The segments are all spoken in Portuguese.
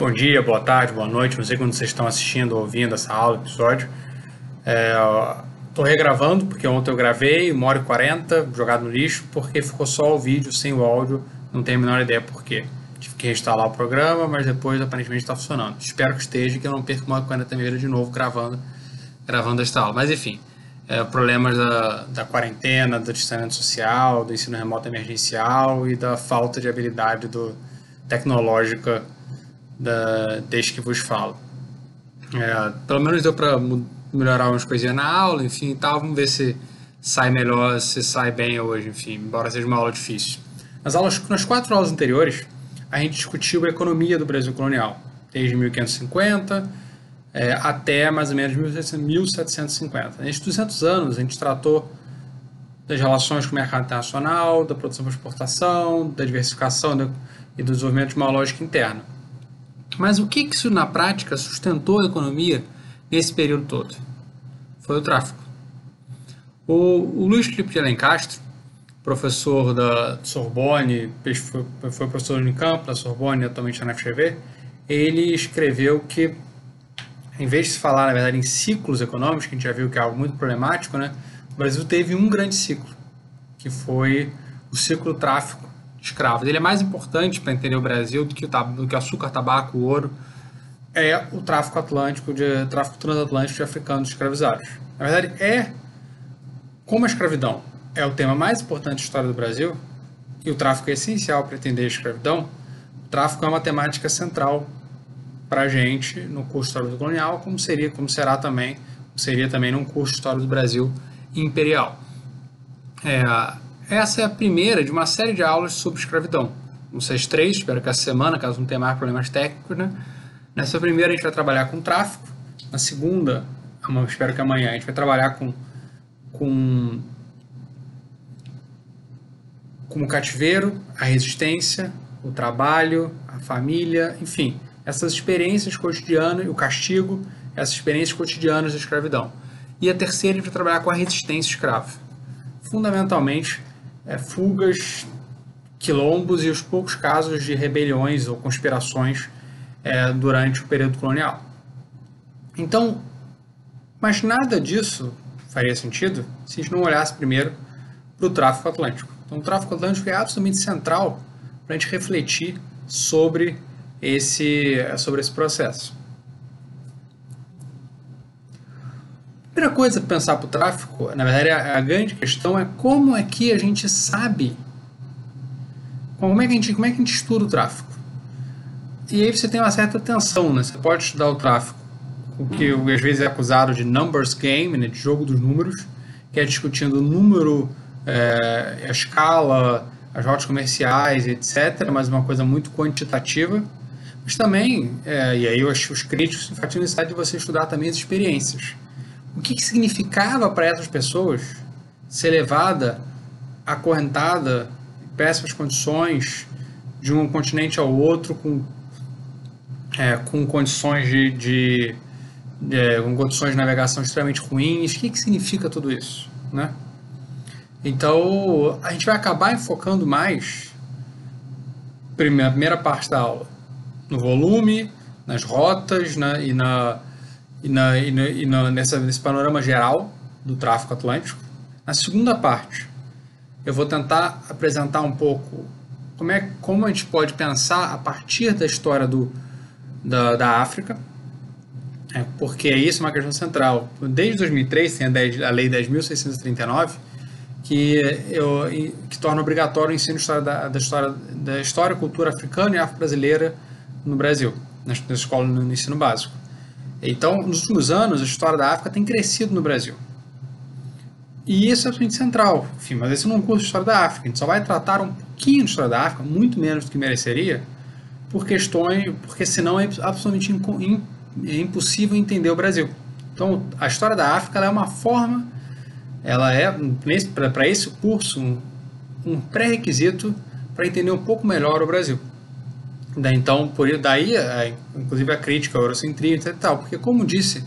Bom dia, boa tarde, boa noite. Não sei quando vocês estão assistindo ou ouvindo essa aula, episódio. Estou é, regravando, porque ontem eu gravei, uma hora e quarenta, jogado no lixo, porque ficou só o vídeo sem o áudio. Não tenho a menor ideia por quê. Tive que reinstalar o programa, mas depois aparentemente está funcionando. Espero que esteja, que eu não perca uma hora e quarenta de novo gravando, gravando esta aula. Mas enfim, é, problemas da, da quarentena, do distanciamento social, do ensino remoto emergencial e da falta de habilidade do, tecnológica da, desde que vos falo. É, pelo menos deu para melhorar umas coisinhas na aula, enfim, tal. Vamos ver se sai melhor, se sai bem hoje, enfim, embora seja uma aula difícil. Nas aulas, nas quatro aulas anteriores, a gente discutiu a economia do Brasil colonial, desde 1550 é, até mais ou menos 1750. Nesses 200 anos, a gente tratou das relações com o mercado internacional, da produção para exportação, da diversificação e do desenvolvimento de uma lógica interna. Mas o que isso na prática sustentou a economia nesse período todo? Foi o tráfico. O, Luiz Felipe de Alencastro, professor da Sorbonne, foi, professor do Unicamp, da Sorbonne, atualmente na FGV, ele escreveu que em vez de se falar, na verdade, em ciclos econômicos, que a gente já viu que é algo muito problemático, né? o Brasil teve um grande ciclo, que foi o ciclo tráfico escravos. Ele é mais importante para entender o Brasil do que o, do que açúcar, tabaco, ouro, é o tráfico atlântico, de tráfico transatlântico de africanos escravizados. Na verdade, é como a escravidão é o tema mais importante da história do Brasil e o tráfico é essencial para entender a escravidão, o tráfico é uma temática central para a gente no curso de História do Colonial, como seria, como será também, seria também num curso de História do Brasil Imperial. É, essa é a primeira de uma série de aulas sobre escravidão. Sei três, espero que essa semana, caso não tenha mais problemas técnicos, né? Nessa primeira a gente vai trabalhar com tráfico, na segunda, espero que amanhã, a gente vai trabalhar com, com, com o cativeiro, a resistência, o trabalho, a família, enfim, essas experiências cotidianas, o castigo, essas experiências cotidianas da escravidão. E a terceira é para trabalhar com a resistência escrava. Fundamentalmente, é, fugas, quilombos e os poucos casos de rebeliões ou conspirações é, durante o período colonial. Então, mas nada disso faria sentido se a gente não olhasse primeiro para o tráfico atlântico. Então, o tráfico atlântico é absolutamente central para a gente refletir sobre esse, sobre esse processo. Primeira coisa para pensar para o tráfico, na verdade, a, grande questão é como é que a gente sabe, como é que a gente, como é que a gente estuda o tráfico. E aí você tem uma certa tensão, né? Você pode estudar o tráfico, o que às vezes é acusado de numbers game, né? de jogo dos números, que é discutindo o número, é, a escala, as rotas comerciais, etc., mas uma coisa muito quantitativa mas também, é, e aí os, os críticos enfatizam a necessidade de você estudar também as experiências. O que, que significava para essas pessoas ser levada, acorrentada, em péssimas condições, de um continente ao outro, com, é, com condições de, de, é, com condições de navegação extremamente ruins. O que, que significa tudo isso? Né? Então, a gente vai acabar enfocando mais, primeira, primeira parte da aula, no volume, nas rotas na, e, na, e, na, e, na, e na, nessa, nesse panorama geral do tráfego atlântico. Na segunda parte, eu vou tentar apresentar um pouco como, é, como a gente pode pensar a partir da história do, da, da África, é, porque isso uma questão central. Desde 2003 tem a, 10, a Lei 10.639, que, eu, que torna obrigatório o ensino história da, da, história, da história, cultura africana e afro-brasileira no Brasil, nas, nas escolas no ensino básico. Então, nos últimos anos, a história da África tem crescido no Brasil. E isso é absolutamente central. Enfim, mas esse não é um curso de História da África. A gente só vai tratar um pouquinho de História da África, muito menos do que mereceria, por questões, porque senão é absolutamente é impossível entender o Brasil. Então, a História da África é uma forma, ela é, para esse curso, um, um pré-requisito para entender um pouco melhor o Brasil. Então, por daí, é, inclusive a crítica ao eurocentrismo e tal, porque como disse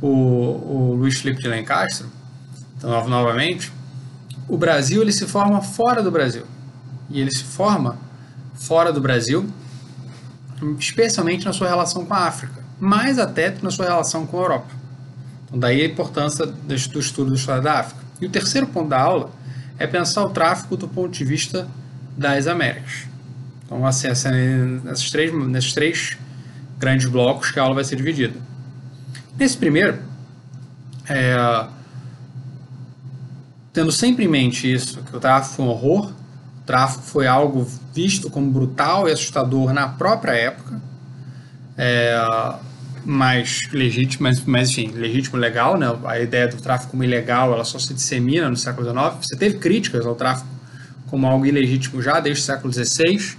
o, o Luiz Felipe de Lencastre, então, novamente, o Brasil ele se forma fora do Brasil. E ele se forma fora do Brasil especialmente na sua relação com a África, mais até na sua relação com a Europa. Então, daí a importância do estudo da história da África. E o terceiro ponto da aula é pensar o tráfico do ponto de vista das Américas. Então, assim, nesses, três, nesses três grandes blocos que a aula vai ser dividida. Nesse primeiro, é, tendo sempre em mente isso, que o tráfico foi um horror, o tráfico foi algo visto como brutal e assustador na própria época, é, mas legítimo, mas, mas enfim, legítimo legal, né? A ideia do tráfico como ilegal, ela só se dissemina no século XIX. Você teve críticas ao tráfico como algo ilegítimo já desde o século XVI,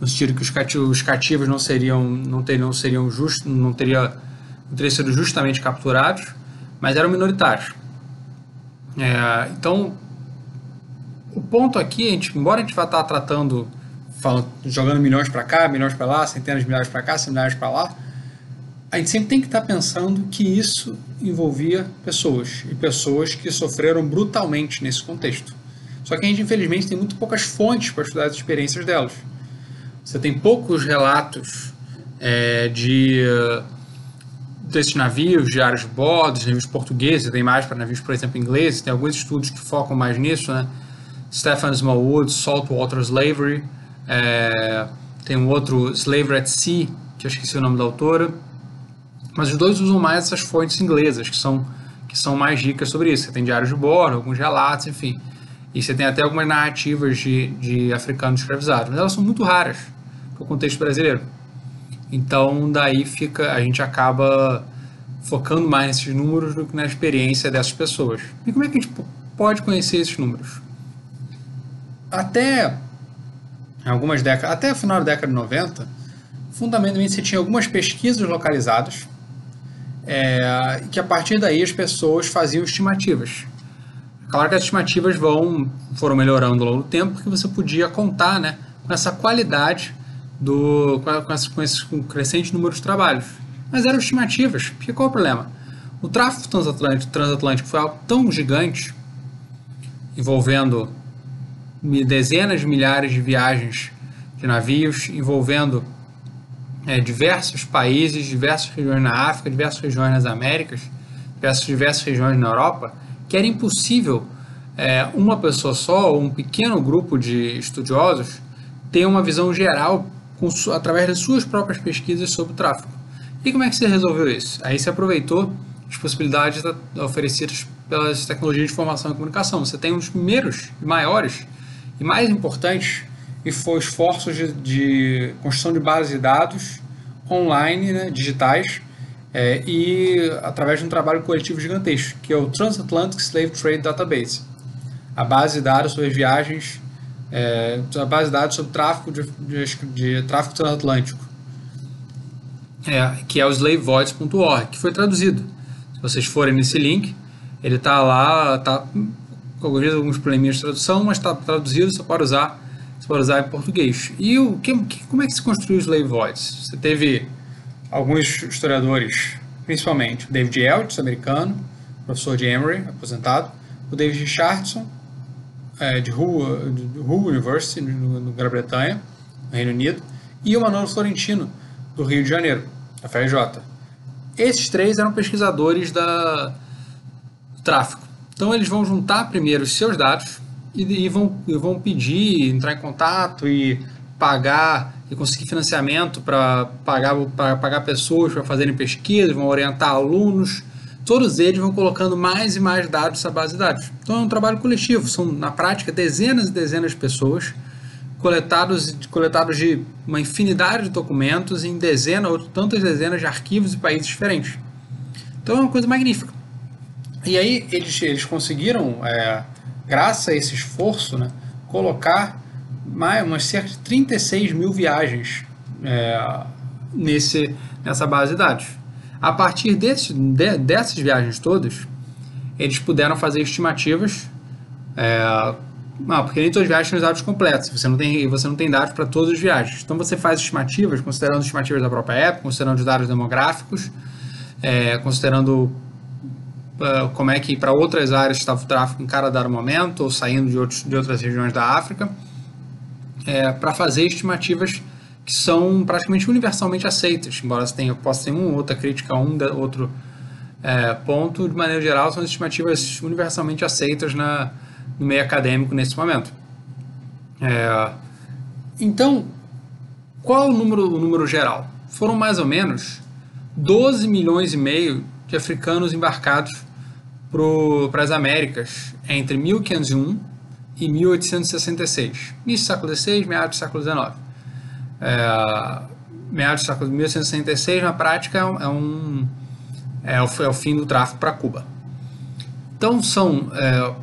no sentido que os cativos, os cativos não seriam, não teriam, seriam just, não teria, não teriam sido justamente capturados, mas eram minoritários. É, então, o ponto aqui, a gente, embora a gente vá estar tratando, falando, jogando milhões para cá, milhões para lá, centenas de milhares para cá, centenas para lá, a gente sempre tem que estar pensando que isso envolvia pessoas e pessoas que sofreram brutalmente nesse contexto. Só que a gente, infelizmente, tem muito poucas fontes para estudar as experiências delas. Você tem poucos relatos é, de desses navios, diários de bordo, navios portugueses, tem mais para navios, por exemplo, ingleses, tem alguns estudos que focam mais nisso, né? Stephen Smallwood, Saltwater Slavery, é, tem um outro, Slavery at Sea, que eu esqueci o nome da autora, mas os dois usam mais essas fontes inglesas, que são, que são mais ricas sobre isso. Você tem diários de bordo, alguns relatos, enfim. E você tem até algumas narrativas de, de africanos escravizados, mas elas são muito raras para o contexto brasileiro. Então, daí fica, a gente acaba focando mais nesses números do que na experiência dessas pessoas. E como é que a gente pode conhecer esses números? Até algumas décadas, até o final da década de 90, fundamentalmente você tinha algumas pesquisas localizadas é, que a partir daí as pessoas faziam estimativas. Claro que as estimativas vão, foram melhorando ao longo do tempo, porque você podia contar né, com essa qualidade do, com, com esse crescente número de trabalhos. Mas eram estimativas, porque qual é o problema? O tráfego transatlântico, transatlântico foi algo tão gigante, envolvendo dezenas de milhares de viagens de navios, envolvendo é, diversos países, diversas regiões na África, diversas regiões nas Américas, diversas, diversas regiões na Europa, que era impossível é, uma pessoa só ou um pequeno grupo de estudiosos ter uma visão geral com, através das suas próprias pesquisas sobre o tráfego. E como é que você resolveu isso? Aí você aproveitou as possibilidades oferecidas pelas tecnologias de informação e comunicação. Você tem dos primeiros, maiores e mais importantes e foi esforços de, de construção de bases de dados online, né, digitais, é, e através de um trabalho coletivo gigantesco, que é o Transatlantic Slave Trade Database, a base de dados sobre viagens é, base de dados sobre tráfico de, de, de tráfico transatlântico, é, que é o slavevoids.org, que foi traduzido. Se vocês forem nesse link, ele está lá, está com alguns probleminhas de tradução, mas está traduzido, você pode usar, você pode usar em português. E o que, como é que se construiu o Slave Voids? Você teve alguns historiadores, principalmente o David Eltz, americano, professor de Emory, aposentado, o David Richardson, é, de, Hull, de University, no, no Grã-Bretanha, no Reino Unido, e o Manolo Florentino, do Rio de Janeiro, da FRJ. Esses três eram pesquisadores da, do tráfico. Então eles vão juntar primeiro os seus dados e, e, vão, e vão pedir, entrar em contato e pagar e conseguir financiamento para pagar, pagar pessoas para fazerem pesquisas, vão orientar alunos, todos eles vão colocando mais e mais dados nessa base de dados. Então é um trabalho coletivo, são na prática dezenas e dezenas de pessoas coletados, coletados de uma infinidade de documentos em dezenas ou tantas dezenas de arquivos e países diferentes. Então é uma coisa magnífica. E aí eles, eles conseguiram, é, graças a esse esforço, né, colocar mais, umas cerca de 36 mil viagens é, nesse, nessa base de dados. A partir desse, de, dessas viagens todas, eles puderam fazer estimativas. É, não, porque nem todas as viagens têm dados completos. Você não tem, você não tem dados para todas as viagens. Então você faz estimativas, considerando estimativas da própria época, considerando os dados demográficos, é, considerando uh, como é que para outras áreas estava o tráfego em cada dado momento, ou saindo de, outros, de outras regiões da África, é, para fazer estimativas que são praticamente universalmente aceitas, embora tenha, possa ter ou outra crítica a um outro é, ponto, de maneira geral, são estimativas universalmente aceitas na, no meio acadêmico nesse momento. É, então, qual o número, o número geral? Foram mais ou menos 12 milhões e meio de africanos embarcados para as Américas entre 1501 e 1866. Início do século XVI, meados do século XIX. É, meados do século 1866, na prática, é um, é, o, é o fim do tráfico para Cuba. Então, são... É,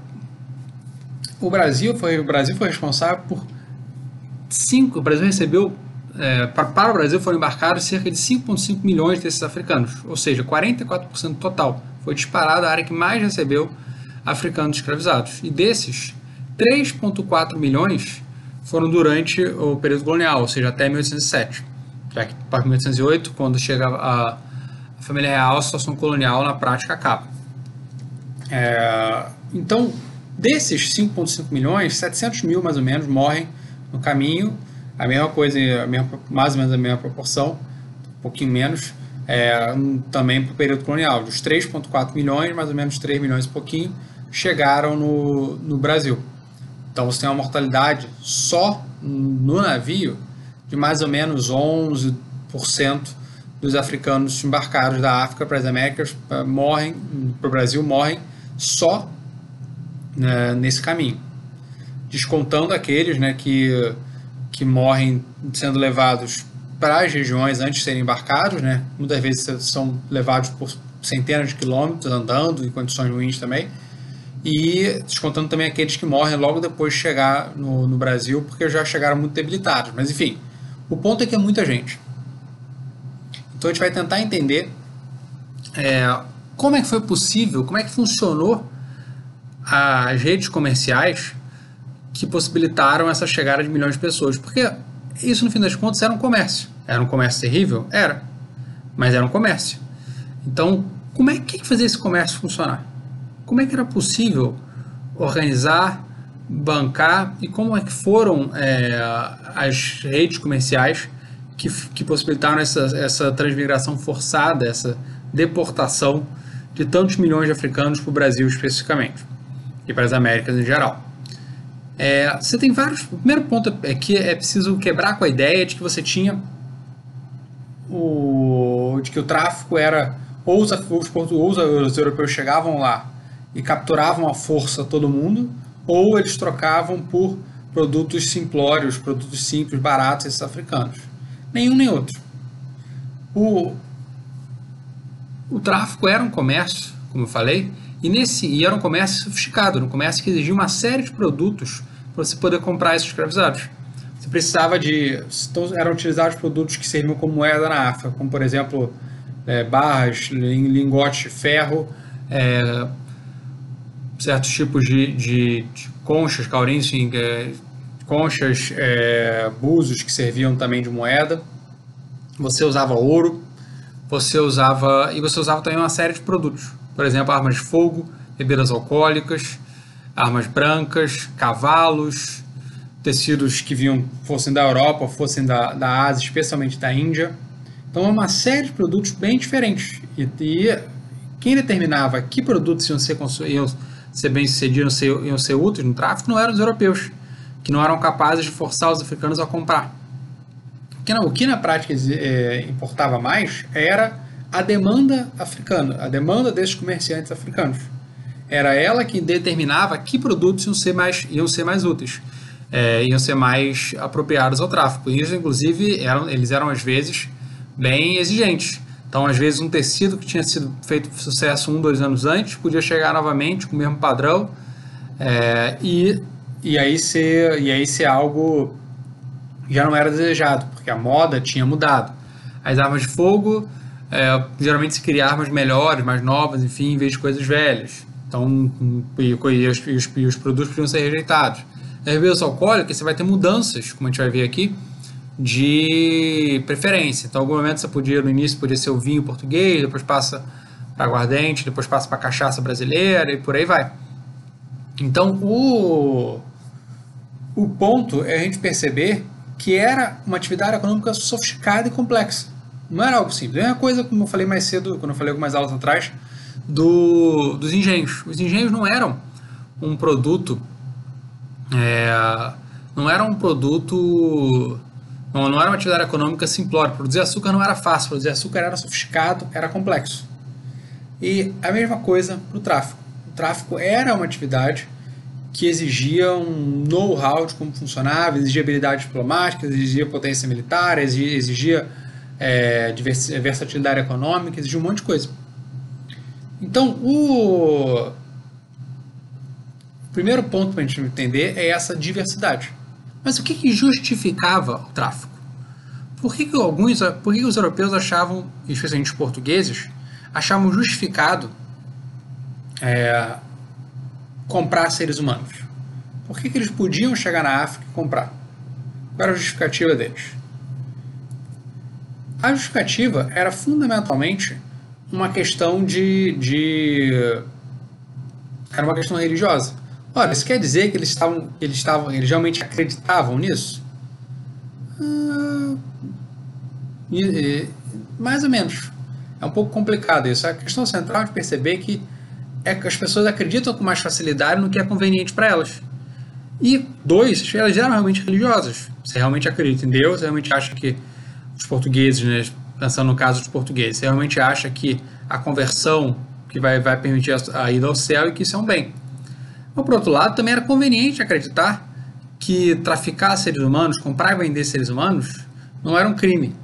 o Brasil foi o Brasil foi responsável por cinco. O Brasil recebeu é, para, para, o Brasil foram embarcados cerca de 5,5 milhões desses africanos, ou seja, 44% total. Foi disparada a área que mais recebeu africanos escravizados. E desses, 3,4 milhões foram durante o período colonial, ou seja, até 1807. Já que para 1808, quando chega a, a família real, a situação colonial na prática acaba. É, então, desses 5,5 milhões, 700 mil mais ou menos morrem no caminho a mesma coisa, a mesma, mais ou menos a mesma proporção, um pouquinho menos, é, também para o período colonial. Dos 3,4 milhões, mais ou menos 3 milhões e pouquinho, chegaram no, no Brasil. Então você tem uma mortalidade só no navio de mais ou menos 11% dos africanos embarcados da África para as Américas morrem, para o Brasil, morrem só né, nesse caminho. Descontando aqueles né, que que morrem sendo levados para as regiões antes de serem embarcados, né? Muitas vezes são levados por centenas de quilômetros andando em condições ruins também. E descontando também aqueles que morrem logo depois de chegar no, no Brasil, porque já chegaram muito debilitados. Mas enfim, o ponto é que é muita gente. Então a gente vai tentar entender é, como é que foi possível, como é que funcionou as redes comerciais que possibilitaram essa chegada de milhões de pessoas. Porque isso, no fim das contas, era um comércio. Era um comércio terrível? Era. Mas era um comércio. Então, como é que fazia esse comércio funcionar? Como é que era possível organizar, bancar e como é que foram é, as redes comerciais que, que possibilitaram essa, essa transmigração forçada, essa deportação de tantos milhões de africanos para o Brasil especificamente e para as Américas em geral? É, você tem vários. O primeiro ponto é que é preciso quebrar com a ideia de que você tinha o. de que o tráfico era. Ou os, os, ou os europeus chegavam lá e capturavam à força todo mundo, ou eles trocavam por produtos simplórios, produtos simples, baratos esses africanos. Nenhum nem outro. O, o tráfico era um comércio, como eu falei, e, nesse, e era um comércio sofisticado, um comércio que exigia uma série de produtos para você poder comprar esses escravizados. Você precisava de. Então, eram utilizados produtos que serviam como moeda na África, como por exemplo é, barras, lingotes de ferro, é, certos tipos de, de, de conchas, caurins, é, conchas, é, búzios que serviam também de moeda. Você usava ouro, você usava. E você usava também uma série de produtos por exemplo, armas de fogo, bebidas alcoólicas, armas brancas, cavalos, tecidos que vinham, fossem da Europa, fossem da, da Ásia, especialmente da Índia. Então, é uma série de produtos bem diferentes. E, e quem determinava que produtos iam ser, iam ser bem sucedidos, iam iam ser úteis no tráfico, não eram os europeus, que não eram capazes de forçar os africanos a comprar. O que na prática é, importava mais era a demanda africana, a demanda desses comerciantes africanos. Era ela que determinava que produtos iam ser mais, iam ser mais úteis, é, iam ser mais apropriados ao tráfico. E inclusive, eram, eles eram às vezes bem exigentes. Então, às vezes, um tecido que tinha sido feito sucesso um, dois anos antes podia chegar novamente com o mesmo padrão é, e, e, aí ser, e aí ser algo já não era desejado, porque a moda tinha mudado. As armas de fogo é, geralmente se cria armas melhores, mais novas, enfim, em vez de coisas velhas. Então, e, e, os, e, os, os, produtos podiam ser rejeitados. Na bebida alcoólica, você vai ter mudanças, como a gente vai ver aqui, de preferência. Então, em algum momento você podia, no início, podia ser o vinho português, depois passa para aguardente, depois passa para cachaça brasileira e por aí vai. Então, o, o ponto é a gente perceber que era uma atividade econômica sofisticada e complexa. Não era algo simples. É uma coisa, como eu falei mais cedo, quando eu falei algumas aulas atrás, do, dos engenhos. Os engenhos não eram um produto. É, não era um produto. Não, não era uma atividade econômica simplória. Produzir açúcar não era fácil, produzir açúcar era sofisticado, era complexo. E a mesma coisa para o tráfico. O tráfico era uma atividade que exigia um know-how de como funcionava, exigia habilidade diplomática, exigia potência militar, exigia, exigia é, versatilidade econômica, exigia um monte de coisa. Então, o primeiro ponto para a gente entender é essa diversidade. Mas o que, que justificava o tráfico? Por que, que alguns, por que, que os europeus achavam, especialmente os portugueses, achavam justificado é, comprar seres humanos? Por que, que eles podiam chegar na África e comprar? Qual era a justificativa deles? A justificativa era fundamentalmente uma questão de, de. Era uma questão religiosa. Ora, isso quer dizer que eles estavam. Eles estavam. Eles realmente acreditavam nisso? Ah, e, e, mais ou menos. É um pouco complicado isso. A questão central de perceber que é que as pessoas acreditam com mais facilidade no que é conveniente para elas. E dois, elas eram realmente religiosas. Você realmente acredita em Deus, você realmente acha que os portugueses, né, pensando no caso dos portugueses, você realmente acha que a conversão que vai, vai permitir a, a ida ao céu e que isso é um bem. Mas, por outro lado, também era conveniente acreditar que traficar seres humanos, comprar e vender seres humanos, não era um crime.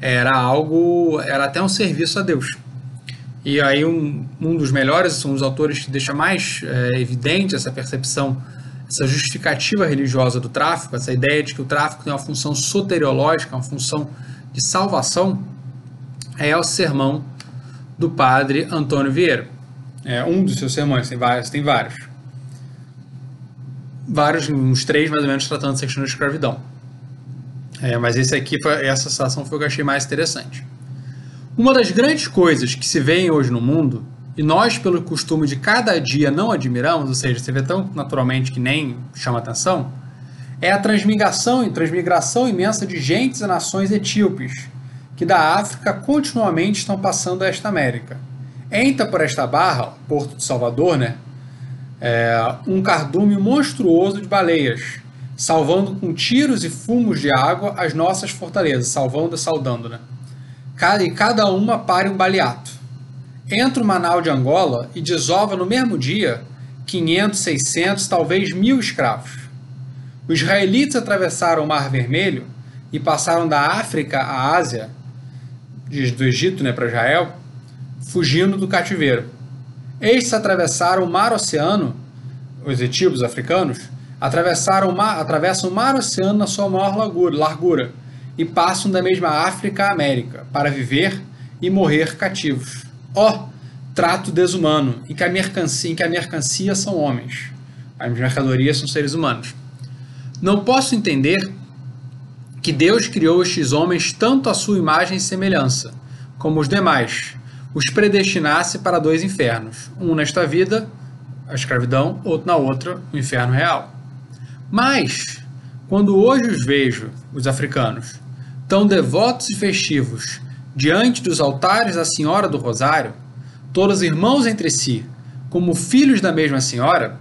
Era algo, era até um serviço a Deus. E aí um, um dos melhores, são os autores que deixa mais é, evidente essa percepção, essa justificativa religiosa do tráfico, essa ideia de que o tráfico tem uma função soteriológica, uma função de salvação, é o sermão do padre Antônio Vieira. É um dos seus sermões, tem vários, tem vários. Vários, uns três mais ou menos, tratando questão da escravidão. É, mas esse aqui, essa situação foi o que eu achei mais interessante. Uma das grandes coisas que se vê hoje no mundo, e nós, pelo costume de cada dia, não admiramos, ou seja, você vê tão naturalmente que nem chama atenção, é a transmigração e transmigração imensa de gentes e nações etíopes, que da África continuamente estão passando a esta América. Entra por esta barra, Porto de Salvador, né, é, um cardume monstruoso de baleias, salvando com tiros e fumos de água as nossas fortalezas, salvando e saudando, né? cada, e cada uma pare um baleato. Entra o Manau de Angola e desova no mesmo dia 500, 600, talvez mil escravos. Os israelitas atravessaram o Mar Vermelho e passaram da África à Ásia, do Egito né, para Israel, fugindo do cativeiro. Estes atravessaram o Mar Oceano, os etíopes africanos, atravessaram o mar, atravessam o Mar Oceano na sua maior largura, largura e passam da mesma África à América para viver e morrer cativos. Ó, oh, trato desumano, em que, a mercancia, em que a mercancia são homens, as mercadorias são seres humanos. Não posso entender que Deus criou estes homens tanto à sua imagem e semelhança, como os demais, os predestinasse para dois infernos, um nesta vida, a escravidão, outro na outra, o inferno real. Mas, quando hoje os vejo, os africanos, tão devotos e festivos, diante dos altares da Senhora do Rosário, todos irmãos entre si, como filhos da mesma Senhora,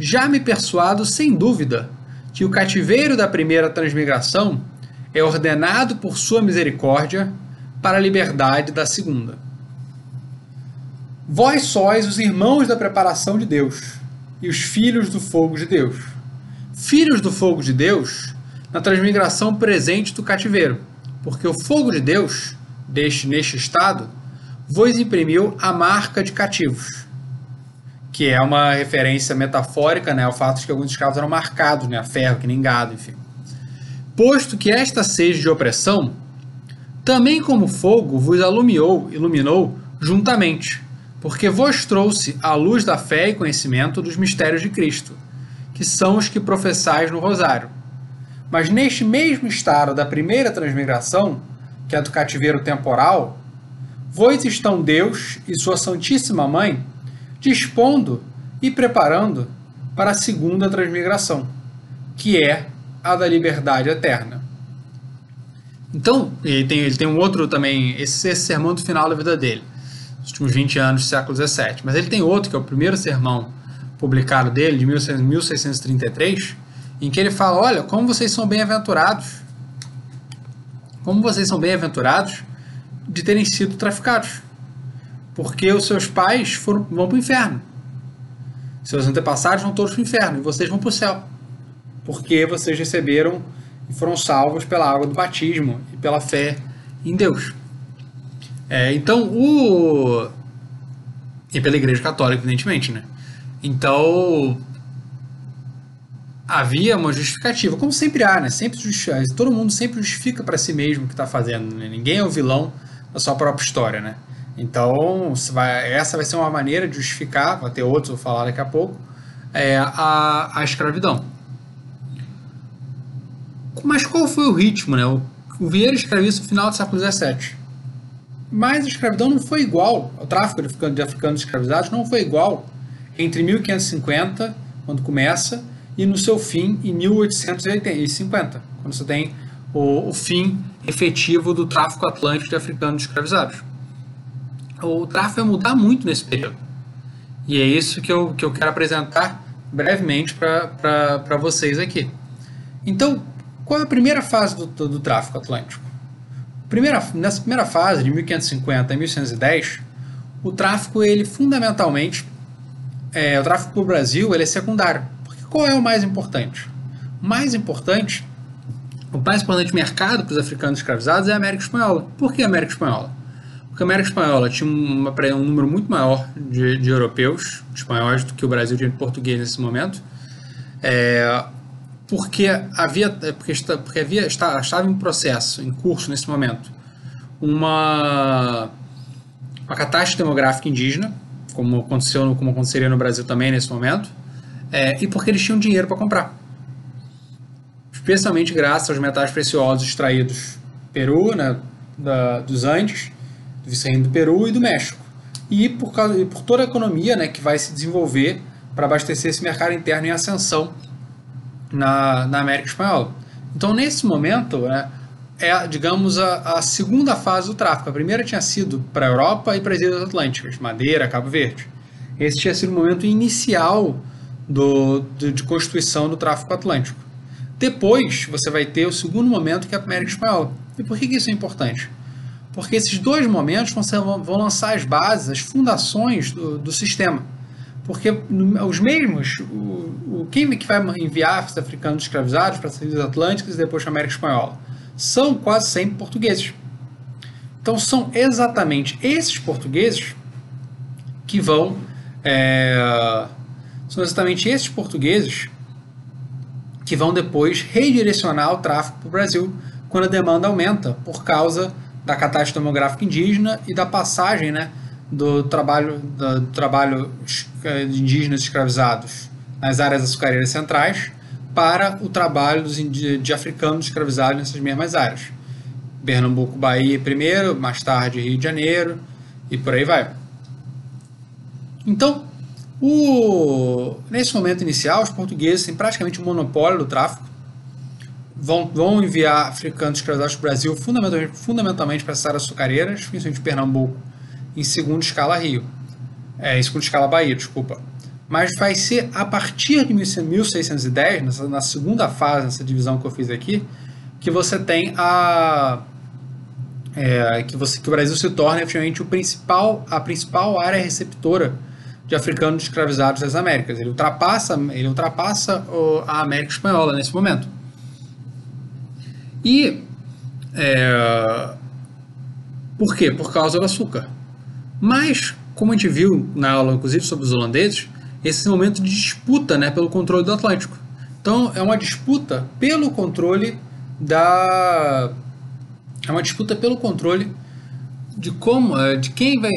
já me persuado sem dúvida que o cativeiro da primeira transmigração é ordenado por sua misericórdia para a liberdade da segunda. Vós sois os irmãos da preparação de Deus e os filhos do fogo de Deus. Filhos do fogo de Deus na transmigração presente do cativeiro, porque o fogo de Deus, deste neste estado, vos imprimiu a marca de cativos, que é uma referência metafórica né, ao fato de que alguns escravos eram marcados né, a ferro, que nem gado, enfim. Posto que esta seja de opressão, também como fogo vos alumiou, iluminou juntamente, porque vos trouxe a luz da fé e conhecimento dos mistérios de Cristo, que são os que professais no rosário mas neste mesmo estado da primeira transmigração, que é do cativeiro temporal, vós estão Deus e sua Santíssima Mãe dispondo e preparando para a segunda transmigração, que é a da liberdade eterna. Então, ele tem, ele tem um outro também, esse, esse sermão do final da vida dele, os últimos 20 anos do século XVII. Mas ele tem outro, que é o primeiro sermão publicado dele, de 1633, em que ele fala: Olha, como vocês são bem-aventurados, como vocês são bem-aventurados de terem sido traficados, porque os seus pais foram, vão para o inferno. Seus antepassados vão todos para o inferno e vocês vão para o céu, porque vocês receberam e foram salvos pela água do batismo e pela fé em Deus. É, então, o. E pela Igreja Católica, evidentemente, né? Então, havia uma justificativa, como sempre há, né? Sempre justifica, todo mundo sempre justifica para si mesmo o que está fazendo. Né? Ninguém é o vilão da sua própria história, né? Então, vai, essa vai ser uma maneira de justificar, vai ter outros, vou falar daqui a pouco, é, a, a escravidão. Mas qual foi o ritmo, né? O, o Vieira escreveu isso no final do século XVII. Mas a escravidão não foi igual, o tráfico de africanos escravizados não foi igual entre 1550, quando começa, e no seu fim em 1850, quando você tem o, o fim efetivo do tráfico atlântico de africanos escravizados. O tráfico vai mudar muito nesse período. E é isso que eu, que eu quero apresentar brevemente para vocês aqui. Então, qual é a primeira fase do, do, do tráfico atlântico? Primeira, nessa primeira fase, de 1550 a 1110, o tráfico, ele fundamentalmente, é, o tráfico para o Brasil, ele é secundário. Porque qual é o mais importante? O mais importante, o mais importante mercado para os africanos escravizados é a América Espanhola. Por que a América Espanhola? Porque a América Espanhola tinha uma, um número muito maior de, de europeus, espanhóis, do que o Brasil tinha de português nesse momento. É, porque havia, porque, porque havia, estava em processo, em curso nesse momento, uma, uma catástrofe demográfica indígena, como aconteceu, como aconteceria no Brasil também nesse momento, é, e porque eles tinham dinheiro para comprar, especialmente graças aos metais preciosos extraídos do Peru, né, da, dos Andes, do do Peru e do México, e por, causa, e por toda a economia né, que vai se desenvolver para abastecer esse mercado interno em ascensão na, na América Espanhola. Então, nesse momento, né, é, digamos, a, a, segunda fase do tráfico. A primeira tinha sido para a Europa e para as Ilhas Atlânticas, Madeira, Cabo Verde. Esse tinha sido o momento inicial do, do, de constituição do tráfico atlântico. Depois, você vai ter o segundo momento, que é a América Espanhola. E por que, que isso é importante? Porque esses dois momentos vão, vão lançar as bases, as fundações do, do sistema. Porque os mesmos, o, o quem que vai enviar os africanos escravizados para as Ilhas Atlânticas e depois para a América Espanhola? São quase sempre portugueses. Então são exatamente esses portugueses que vão. É, são exatamente esses portugueses que vão depois redirecionar o tráfico para o Brasil quando a demanda aumenta por causa da catástrofe demográfica indígena e da passagem né, do trabalho, do trabalho de indígenas escravizados nas áreas açucareiras centrais para o trabalho dos de, africanos escravizados nessas mesmas áreas. Pernambuco, Bahia primeiro, mais tarde Rio de Janeiro e por aí vai. Então, o, nesse momento inicial, os portugueses têm praticamente um monopólio do tráfico. Vão, vão enviar africanos escravizados para o Brasil fundamentalmente, fundamentalmente para essas áreas açucareiras, principalmente Pernambuco em segunda escala Rio. É, em segunda escala Bahia, desculpa. Mas vai ser a partir de 1610, nessa, na segunda fase, nessa divisão que eu fiz aqui, que você tem a. É, que, você, que o Brasil se torna efetivamente o principal, a principal área receptora de africanos escravizados das Américas. Ele ultrapassa, ele ultrapassa a América Espanhola nesse momento. E é, por quê? Por causa do açúcar. Mas, como a gente viu na aula, inclusive, sobre os holandeses, esse momento de disputa né, pelo controle do Atlântico. Então, é uma disputa pelo controle da. É uma disputa pelo controle de como. Eh, de quem vai.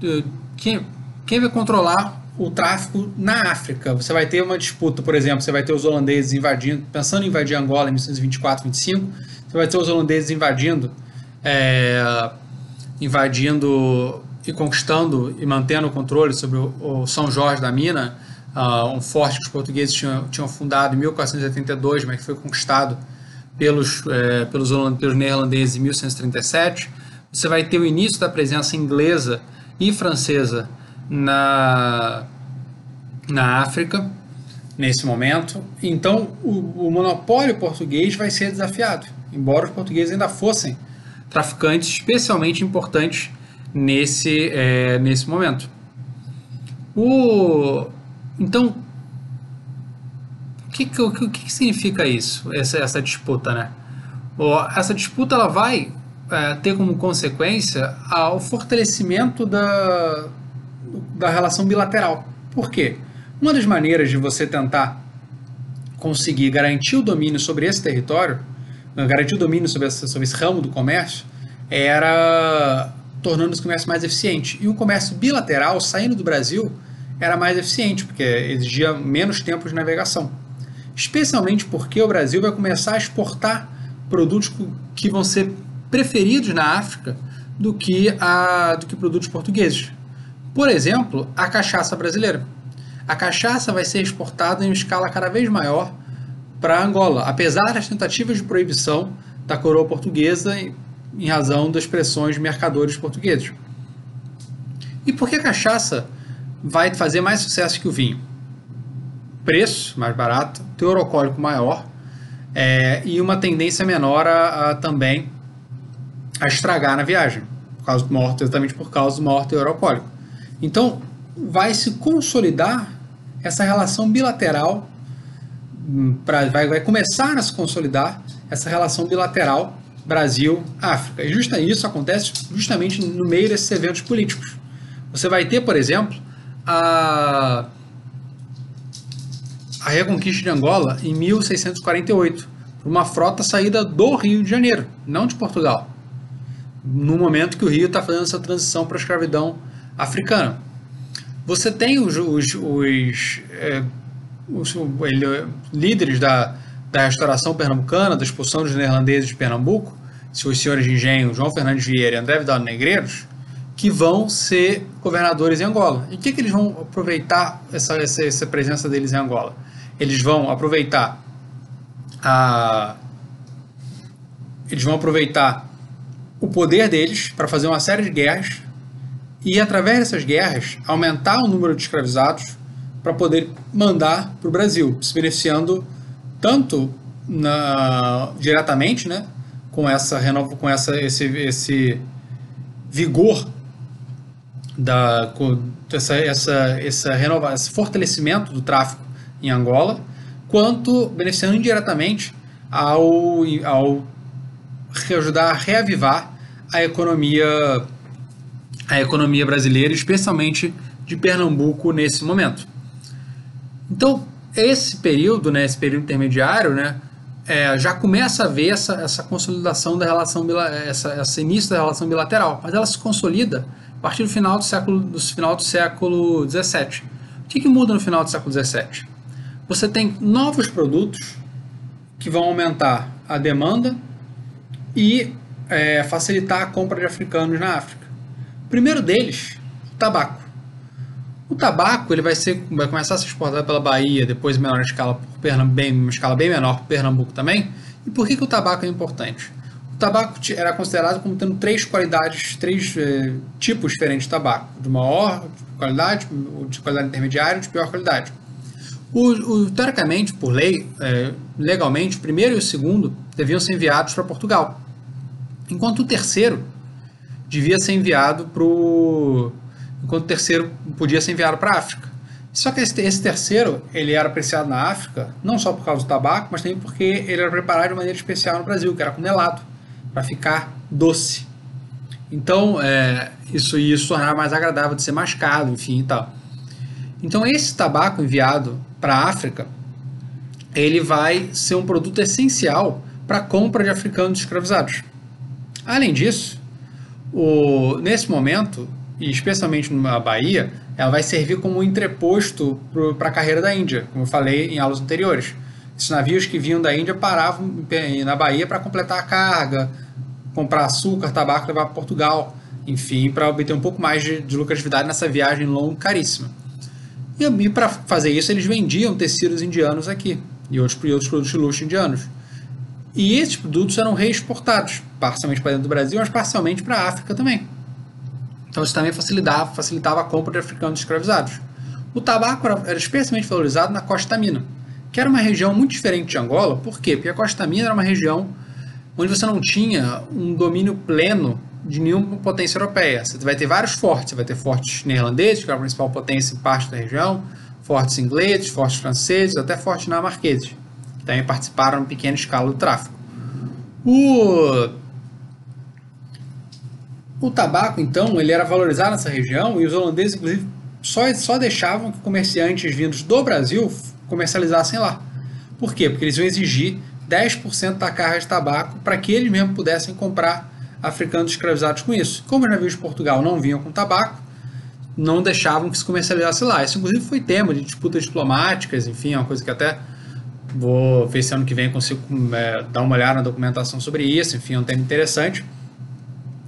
De, quem, quem vai controlar o tráfico na África. Você vai ter uma disputa, por exemplo, você vai ter os holandeses invadindo, pensando em invadir Angola em 1924, 25, você vai ter os holandeses invadindo, é, invadindo e conquistando e mantendo o controle sobre o, São Jorge da Mina, uh, um forte que os portugueses tinham, tinham fundado em 1482, mas que foi conquistado pelos, é, pelos, pelos neerlandeses em 1137. Você vai ter o início da presença inglesa e francesa na, na África, nesse momento. Então, o, o monopólio português vai ser desafiado, embora os portugueses ainda fossem traficantes especialmente importantes nesse, é, nesse momento. O, então, o que, que, que, que significa isso, essa, essa disputa? Né? Essa disputa ela vai é, ter como consequência o fortalecimento da, da relação bilateral. Por quê? Uma das maneiras de você tentar conseguir garantir o domínio sobre esse território, garantir o domínio sobre, essa, sobre esse ramo do comércio, era tornando esse comércio mais eficiente. E o comércio bilateral, saindo do Brasil, era mais eficiente, porque exigia menos tempo de navegação. Especialmente porque o Brasil vai começar a exportar produtos que vão ser preferidos na África do que, a, do que produtos portugueses. Por exemplo, a cachaça brasileira. A cachaça vai ser exportada em escala cada vez maior para Angola, apesar das tentativas de proibição da coroa portuguesa em razão das pressões de mercadores portugueses. E por que a cachaça vai fazer mais sucesso que o vinho? Preço mais barato, teor alcoólico maior é, e uma tendência menor a, a, também a estragar na viagem, por causa do maior, exatamente por causa do maior teor alcoólico. Então, vai se consolidar essa relação bilateral, hum, pra, vai, vai começar a se consolidar essa relação bilateral Brasil-África. E justa isso acontece justamente no meio desses eventos políticos. Você vai ter, por exemplo, a, a reconquista de Angola em 1648, por uma frota saída do Rio de Janeiro, não de Portugal, no momento que o Rio está fazendo essa transição para a escravidão africana. Você tem os, os, os, é, os ele, líderes da, da restauração pernambucana, da expulsão dos neerlandeses de Pernambuco, os senhores de engenho João Fernandes Vieira e André Vidal Negreiros, que vão ser governadores em Angola. E o que, que eles vão aproveitar essa, essa, essa presença deles em Angola? Eles vão aproveitar a eles vão aproveitar o poder deles para fazer uma série de guerras e, através dessas guerras, aumentar o número de escravizados para poder mandar para o Brasil, se beneficiando tanto na, diretamente né, com, essa, com essa, esse, esse vigor da, essa, essa, essa renova, esse fortalecimento do tráfico em Angola, quanto beneficiando indiretamente ao, ao ajudar a reavivar a economia a economia brasileira, especialmente de Pernambuco nesse momento. Então, esse período, né, esse período intermediário, né, é, já começa a ver essa, essa consolidação da relação, essa, esse início da relação bilateral, mas ela se consolida a partir do final do século, do final do século XVII. O que, que muda no final do século XVII? Você tem novos produtos que vão aumentar a demanda e é, facilitar a compra de africanos na África. O primeiro deles, o tabaco. O tabaco ele vai, ser, vai começar a ser exportado pela Bahia, depois em menor escala, por bem, uma escala bem menor por Pernambuco também. E por que, que o tabaco é importante? O tabaco era considerado como tendo três qualidades, três eh, tipos diferentes de tabaco: de maior qualidade, de qualidade intermediária e de pior qualidade. O, o, teoricamente, por lei, eh, legalmente, o primeiro e o segundo deviam ser enviados para Portugal, enquanto o terceiro devia ser enviado para o enquanto o terceiro podia ser enviado para a África. Só que esse, esse, terceiro, ele era apreciado na África, não só por causa do tabaco, mas também porque ele era preparado de maneira especial no Brasil, que era com melado, para ficar doce. Então, é, isso ia se tornar mais agradável de ser mascado, enfim e tal. Então, esse tabaco enviado para a África, ele vai ser um produto essencial para a compra de africanos escravizados. Além disso, o, nesse momento, e especialmente na Bahia, ela vai servir como um entreposto para a carreira da Índia, como eu falei em aulas anteriores. Esses navios que vinham da Índia paravam na Bahia para completar a carga, comprar açúcar, tabaco e levar para Portugal, enfim, para obter um pouco mais de, de lucratividade nessa viagem longa caríssima. E, e para fazer isso, eles vendiam tecidos indianos aqui e outros, e outros produtos de luxo indianos. E esses produtos eram reexportados, parcialmente para dentro do Brasil, mas parcialmente para a África também. Então isso também facilitava, facilitava a compra de africanos escravizados. O tabaco era, era especialmente valorizado na Costa Mina, que era uma região muito diferente de Angola. Por quê? Porque a Costa Mina era uma região onde você não tinha um domínio pleno de nenhuma potência europeia. Você vai ter vários fortes. Você vai ter fortes neerlandeses, que é a principal potência em parte da região, fortes ingleses, fortes franceses, até fortes dinamarqueses, que também participaram em pequena escala do tráfico. O, o tabaco, então, ele era valorizado nessa região e os holandeses, inclusive, só, só deixavam que comerciantes vindos do Brasil comercializassem lá. Por quê? Porque eles iam exigir 10% da carga de tabaco para que eles mesmos pudessem comprar africanos escravizados com isso. Como os navios de Portugal não vinham com tabaco, não deixavam que se comercializasse lá. Isso, inclusive, foi tema de disputas diplomáticas, enfim, é uma coisa que até vou ver se ano que vem consigo é, dar uma olhada na documentação sobre isso, enfim, é um tema interessante.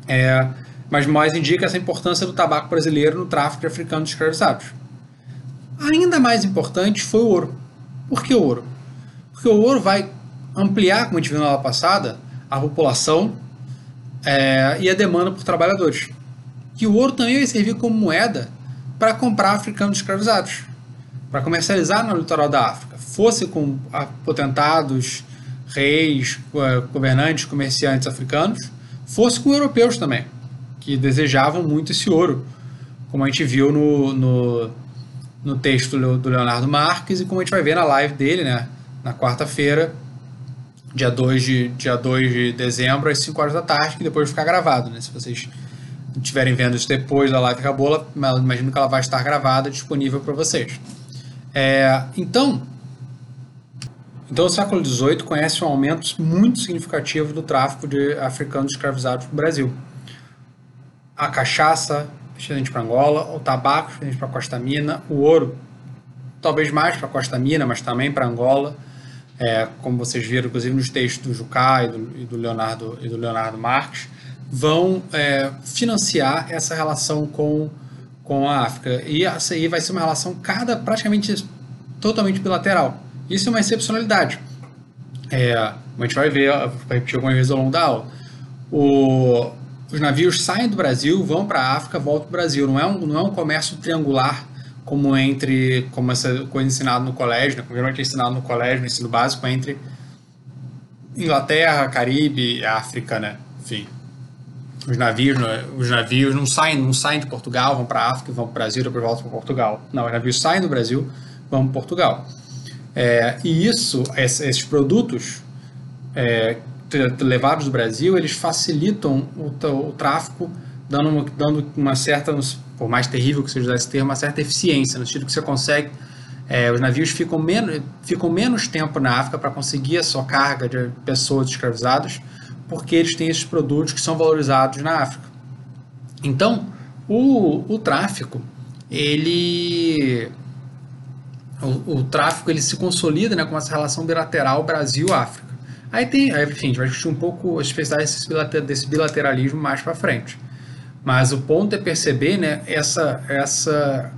É, mas mais indica essa importância do tabaco brasileiro no tráfico de africanos escravizados. Ainda mais importante foi o ouro. Por que o ouro? Porque o ouro vai ampliar, como a gente viu na aula passada, a população é, e a demanda por trabalhadores. Que o ouro também vai servir como moeda para comprar africanos escravizados, para comercializar no litoral da África, fosse com potentados, reis, governantes, comerciantes africanos, fosse com europeus também, que desejavam muito esse ouro, como a gente viu no, no, no texto do Leonardo Marques e como a gente vai ver na live dele, né, na quarta-feira, dia 2 de, dia 2 de dezembro, às 5 horas da tarde, que depois ficar gravado. Né? Se vocês estiverem vendo isso depois da live acabou, imagino que ela vai estar gravada, disponível para vocês. É, então, então, o século XVIII conhece um aumento muito significativo do tráfico de africanos escravizados no Brasil. A cachaça, especialmente para Angola, o tabaco, especialmente para Costa Mina, o ouro, talvez mais para Costa Mina, mas também para Angola, é, como vocês viram, inclusive nos textos do Jucá e do, e do Leonardo, e do Leonardo Marques, vão é, financiar essa relação com, com a África. E aí vai ser uma relação cada praticamente totalmente bilateral. Isso é uma excepcionalidade. É, a gente vai ver, vai repetir algumas vezes ao longo da aula. O, os navios saem do Brasil, vão para a África, voltam para o Brasil. Não é, um, não é um comércio triangular como entre, como essa coisa ensinada no colégio, né? como geralmente é ensinado no colégio, no ensino básico, entre Inglaterra, Caribe, África, né? Enfim, os navios, né? os navios não saem, não saem de Portugal, vão para a África, vão para o Brasil, depois voltam para Portugal. Não, os navios saem do Brasil, vão para Portugal. É, e isso, esses produtos é, levados do Brasil, eles facilitam o, o tráfico, dando uma, dando uma certa por mais terrível que seja esse termo, uma certa eficiência, no sentido que você consegue. É, os navios ficam menos, ficam menos tempo na África para conseguir a sua carga de pessoas escravizadas, porque eles têm esses produtos que são valorizados na África. Então, o, o tráfico, ele. O, o, tráfico ele se consolida né, com essa relação bilateral Brasil-África. Aí tem, aí, enfim, a gente vai discutir um pouco as especialidades desse bilateralismo mais para frente. Mas o ponto é perceber, né, essa, essa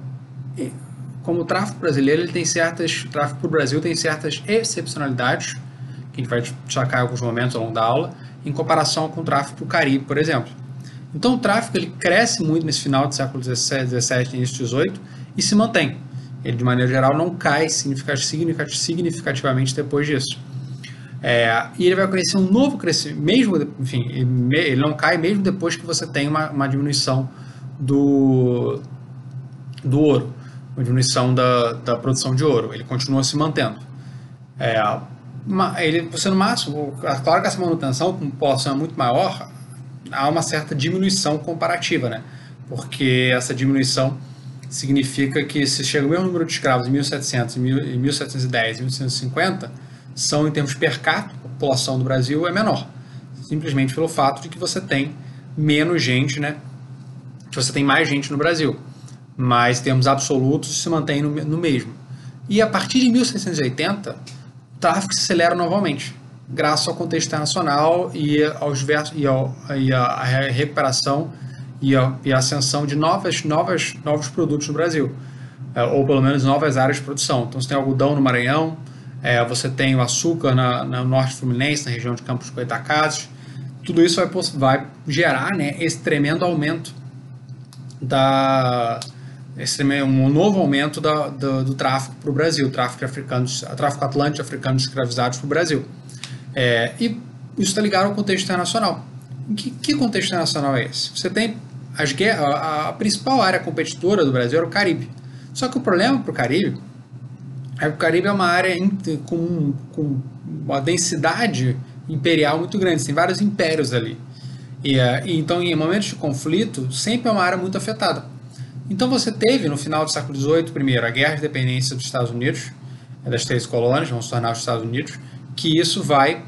como o tráfico brasileiro ele tem certas, o tráfico para o Brasil tem certas excepcionalidades que a gente vai destacar em alguns momentos ao longo da aula, em comparação com o tráfico para o Caribe, por exemplo. Então o tráfico ele cresce muito nesse final do século XVII, XVII início XVIII e se mantém. Ele de maneira geral não cai significativamente depois disso. É, e ele vai conhecer um novo crescimento, mesmo, enfim, ele não cai mesmo depois que você tem uma, uma diminuição do, do ouro, uma diminuição da, da produção de ouro. Ele continua se mantendo. É, ele, você no máximo, claro que essa manutenção com população é muito maior, há uma certa diminuição comparativa, né? Porque essa diminuição significa que se chega o mesmo número de escravos em 1700, em 1710, em 1850, são em termos per capita, a população do Brasil é menor. Simplesmente pelo fato de que você tem menos gente, né? Que você tem mais gente no Brasil. Mas em termos absolutos se mantém no, no mesmo. E a partir de 1680, o tráfico se acelera novamente, graças ao contexto internacional e, aos e, ao, e a, recuperação e a, e a, ascensão de novas, novas, novos produtos no Brasil, é, ou pelo menos novas áreas de produção. Então você tem algodão no Maranhão, é, você tem o açúcar na, no norte fluminense, na região de Campos Goitacazes. Tudo isso vai, vai gerar né, esse tremendo aumento da um novo aumento da, do, do tráfico para o Brasil, tráfico africanos, tráfico atlântico africano escravizados para o Brasil. É, e isso está ligado ao contexto internacional. Que, que contexto internacional é esse? Você tem as guerras, a, a principal área competidora do Brasil era o Caribe. Só que o problema para o Caribe é que o Caribe é uma área com, com uma densidade imperial muito grande, tem vários impérios ali. E, uh, e, então, em momentos de conflito, sempre é uma área muito afetada. Então, você teve no final do século XVIII, primeiro, a guerra de dependência dos Estados Unidos, das três colônias, vão se tornar os Estados Unidos, que isso vai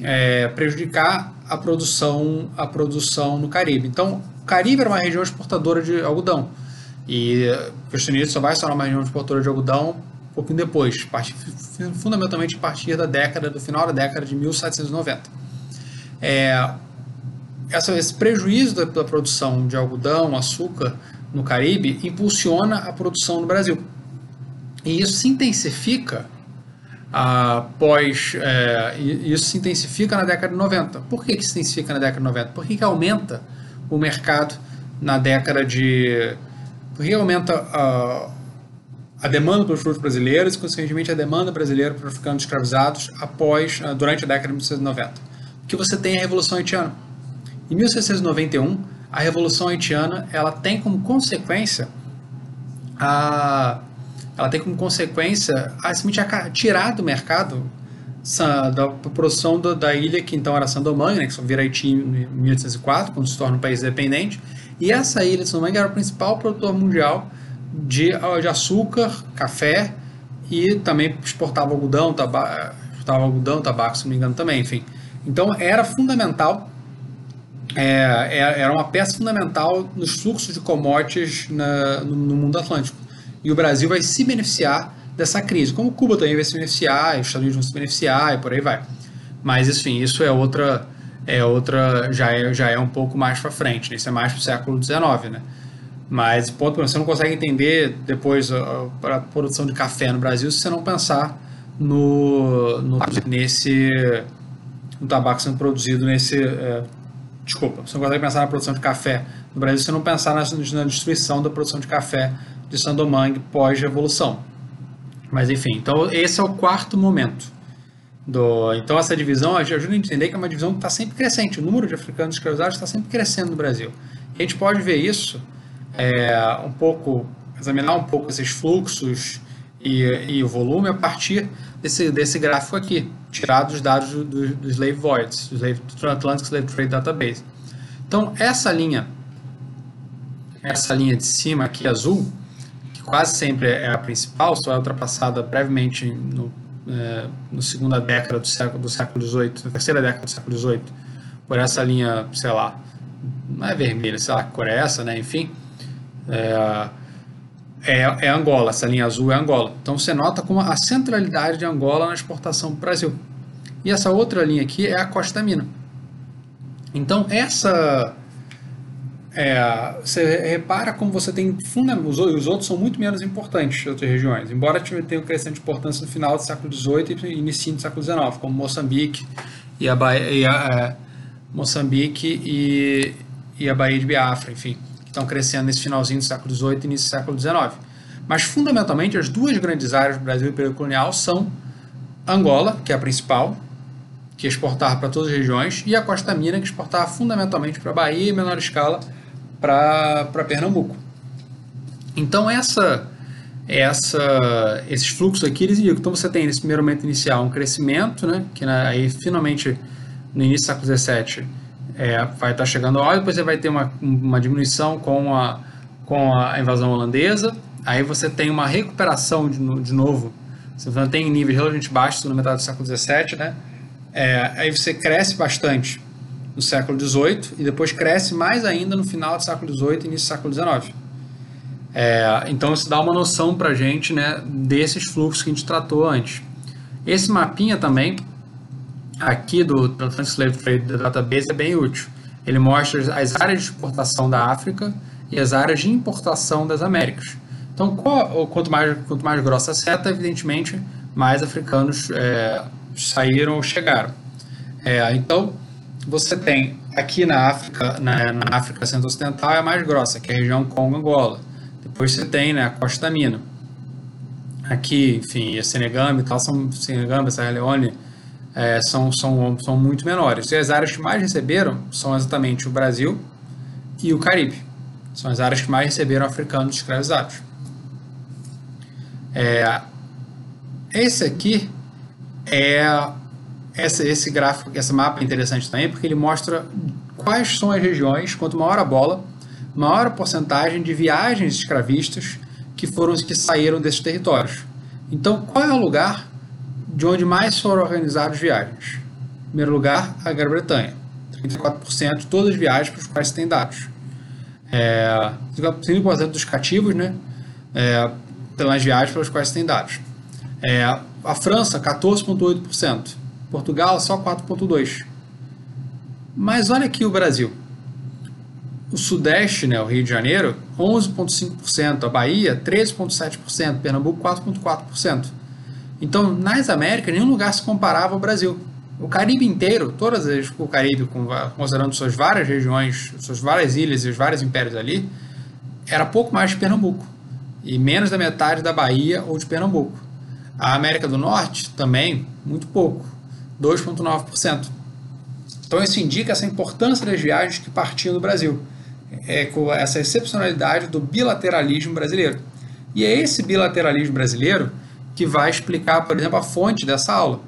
é, prejudicar a produção, a produção no Caribe. Então, o Caribe era uma região exportadora de algodão. E os Estados Unidos só vai se tornar uma região exportadora de algodão um pouquinho depois, fundamentalmente a partir da década, do final da década de 1790. É, essa, esse prejuízo da, da, produção de algodão, açúcar no Caribe impulsiona a produção no Brasil. E isso se intensifica após. É, isso se intensifica na década de 90. Por que, que se intensifica na década de 90? Por que, que aumenta o mercado na década de. Por que aumenta a, a demanda pelos produtos brasileiros e, consequentemente, a demanda brasileira por africanos escravizados após, durante a década de 1990? Porque você tem a Revolução Haitiana em 1691, a Revolução Haitiana ela tem como consequência a ela tem como consequência a, a tirar do mercado da produção do, da ilha que então era Sandomangue, né, que vira Haiti em 1804, quando se torna um país independente, e essa ilha de Sandomangue era o principal produtor mundial de, de açúcar, café e também exportava algodão, tabaco, exportava algodão, tabaco, se não me engano também, enfim. Então era fundamental é, é, era uma peça fundamental nos fluxos de commodities na, no, no, mundo atlântico. E o Brasil vai se beneficiar dessa crise, como Cuba também vai se beneficiar, os Estados Unidos vão se beneficiar e por aí vai. Mas, enfim, isso é outra, é outra já, é, já é um pouco mais para frente, né? isso é mais para o século XIX, né? Mas, ponto, você não consegue entender depois a, a, produção de café no Brasil se você não pensar no, no nesse no tabaco sendo produzido nesse é, Desculpa, você não consegue pensar na produção de café no Brasil se não pensar na, na destruição da produção de café de Sandomangue pós-revolução. Mas enfim, então esse é o quarto momento. Do, então essa divisão ajuda a entender que é uma divisão que está sempre crescente. O número de africanos escravizados está sempre crescendo no Brasil. E a gente pode ver isso é, um pouco, examinar um pouco esses fluxos e, e, o volume a partir desse, desse gráfico aqui, tirado dos dados do, do, do Slave Voids, do, Slave, do Transatlantic Slave Trade Database. Então, essa linha, essa linha de cima aqui azul, quase sempre é a principal, só é ultrapassada brevemente no, é, no segunda década do século, do século XVIII, na terceira década do século XVIII, por essa linha, sei lá, não é vermelha, sei lá que cor é essa, né? Enfim, é, é, é, Angola, essa linha azul é Angola. Então você nota como a centralidade de Angola na exportação para o Brasil. E essa outra linha aqui é a Costa Mina. Então essa é, você repara como você tem os, os outros são muito menos importantes de outras regiões, embora tenham crescente importância no final do século XVIII e início do século XIX, como Moçambique e a, Bahia, e a é, Moçambique e, e a Baía de Biafra, enfim estão crescendo nesse finalzinho do século XVIII e início do século XIX. Mas, fundamentalmente, as duas grandes áreas do Brasil e colonial são Angola, que é a principal, que exportava para todas as regiões, e a Costa Mina, que exportava fundamentalmente para a Bahia em menor escala, para Pernambuco. Então, essa, essa, esses fluxos aqui, eles indicam. Então, você tem, nesse primeiro momento inicial, um crescimento, né, que aí, finalmente, no início do século XVII, é, vai estar tá chegando óleo, depois você vai ter uma, uma diminuição com a, com a invasão holandesa, aí você tem uma recuperação de, de novo, você tem níveis relativamente baixos na metade do século XVII, né? É, aí você cresce bastante no século XVIII e depois cresce mais ainda no final do século XVIII e início do século XIX. É, então isso dá uma noção para a gente né, desses fluxos que a gente tratou antes. Esse mapinha também aqui do Atlantic Slave Trade Database é bem útil. Ele mostra as áreas de exportação da África e as áreas de importação das Américas. Então, quanto, mais, quanto mais grossa a seta, evidentemente, mais africanos é, saíram ou chegaram. É, então, você tem aqui na África, na, na África Centro-Ocidental é a mais grossa, que é a região Congo-Angola. Depois você tem né, a Costa Mina. Aqui, enfim, a Senegambi e tal, são Senegambi, Sierra Leone, é, são, são, são muito menores. E as áreas que mais receberam são exatamente o Brasil e o Caribe. São as áreas que mais receberam africanos escravizados. É, esse aqui é essa, esse gráfico, esse mapa é interessante também, porque ele mostra quais são as regiões, quanto maior a bola, maior a porcentagem de viagens escravistas que foram que saíram desses territórios. Então, qual é o lugar de onde mais foram organizadas viagens? Em primeiro lugar, a Grã-Bretanha. 34% de todas as viagens para os quais se tem dados. É, 5% dos cativos, né? É, pelas viagens pelas quais se tem dados. É, a França, 14,8%. Portugal, só 4,2%. Mas olha aqui o Brasil. O Sudeste, né, o Rio de Janeiro, 11,5%. A Bahia, 13,7%. Pernambuco, 4,4%. Então, nas Américas, nenhum lugar se comparava ao Brasil. O Caribe inteiro, todas as o Caribe, considerando suas várias regiões, suas várias ilhas e os vários impérios ali, era pouco mais de Pernambuco e menos da metade da Bahia ou de Pernambuco. A América do Norte também, muito pouco, 2,9%. Então isso indica essa importância das viagens que partiam do Brasil, é, com essa excepcionalidade do bilateralismo brasileiro. E é esse bilateralismo brasileiro que vai explicar, por exemplo, a fonte dessa aula,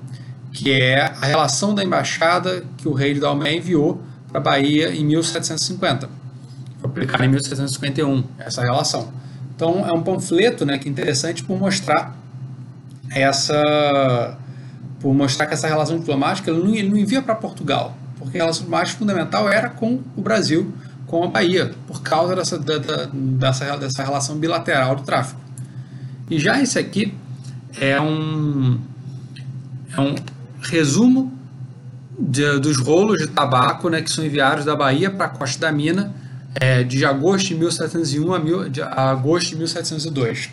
que é a relação da embaixada que o rei de Dalmé enviou para a Bahia em 1750. Foi aplicada em 1751, essa relação. Então é um panfleto né, que é interessante por mostrar essa por mostrar que essa relação diplomática ele não, ele não envia para Portugal, porque a relação diplomática fundamental era com o Brasil, com a Bahia, por causa dessa, da, dessa, dessa relação bilateral do tráfico. E já esse aqui é um, é um resumo de, dos rolos de tabaco né, que são enviados da Bahia para a costa da mina é, de agosto de 1701 a, mil, de agosto de 1702.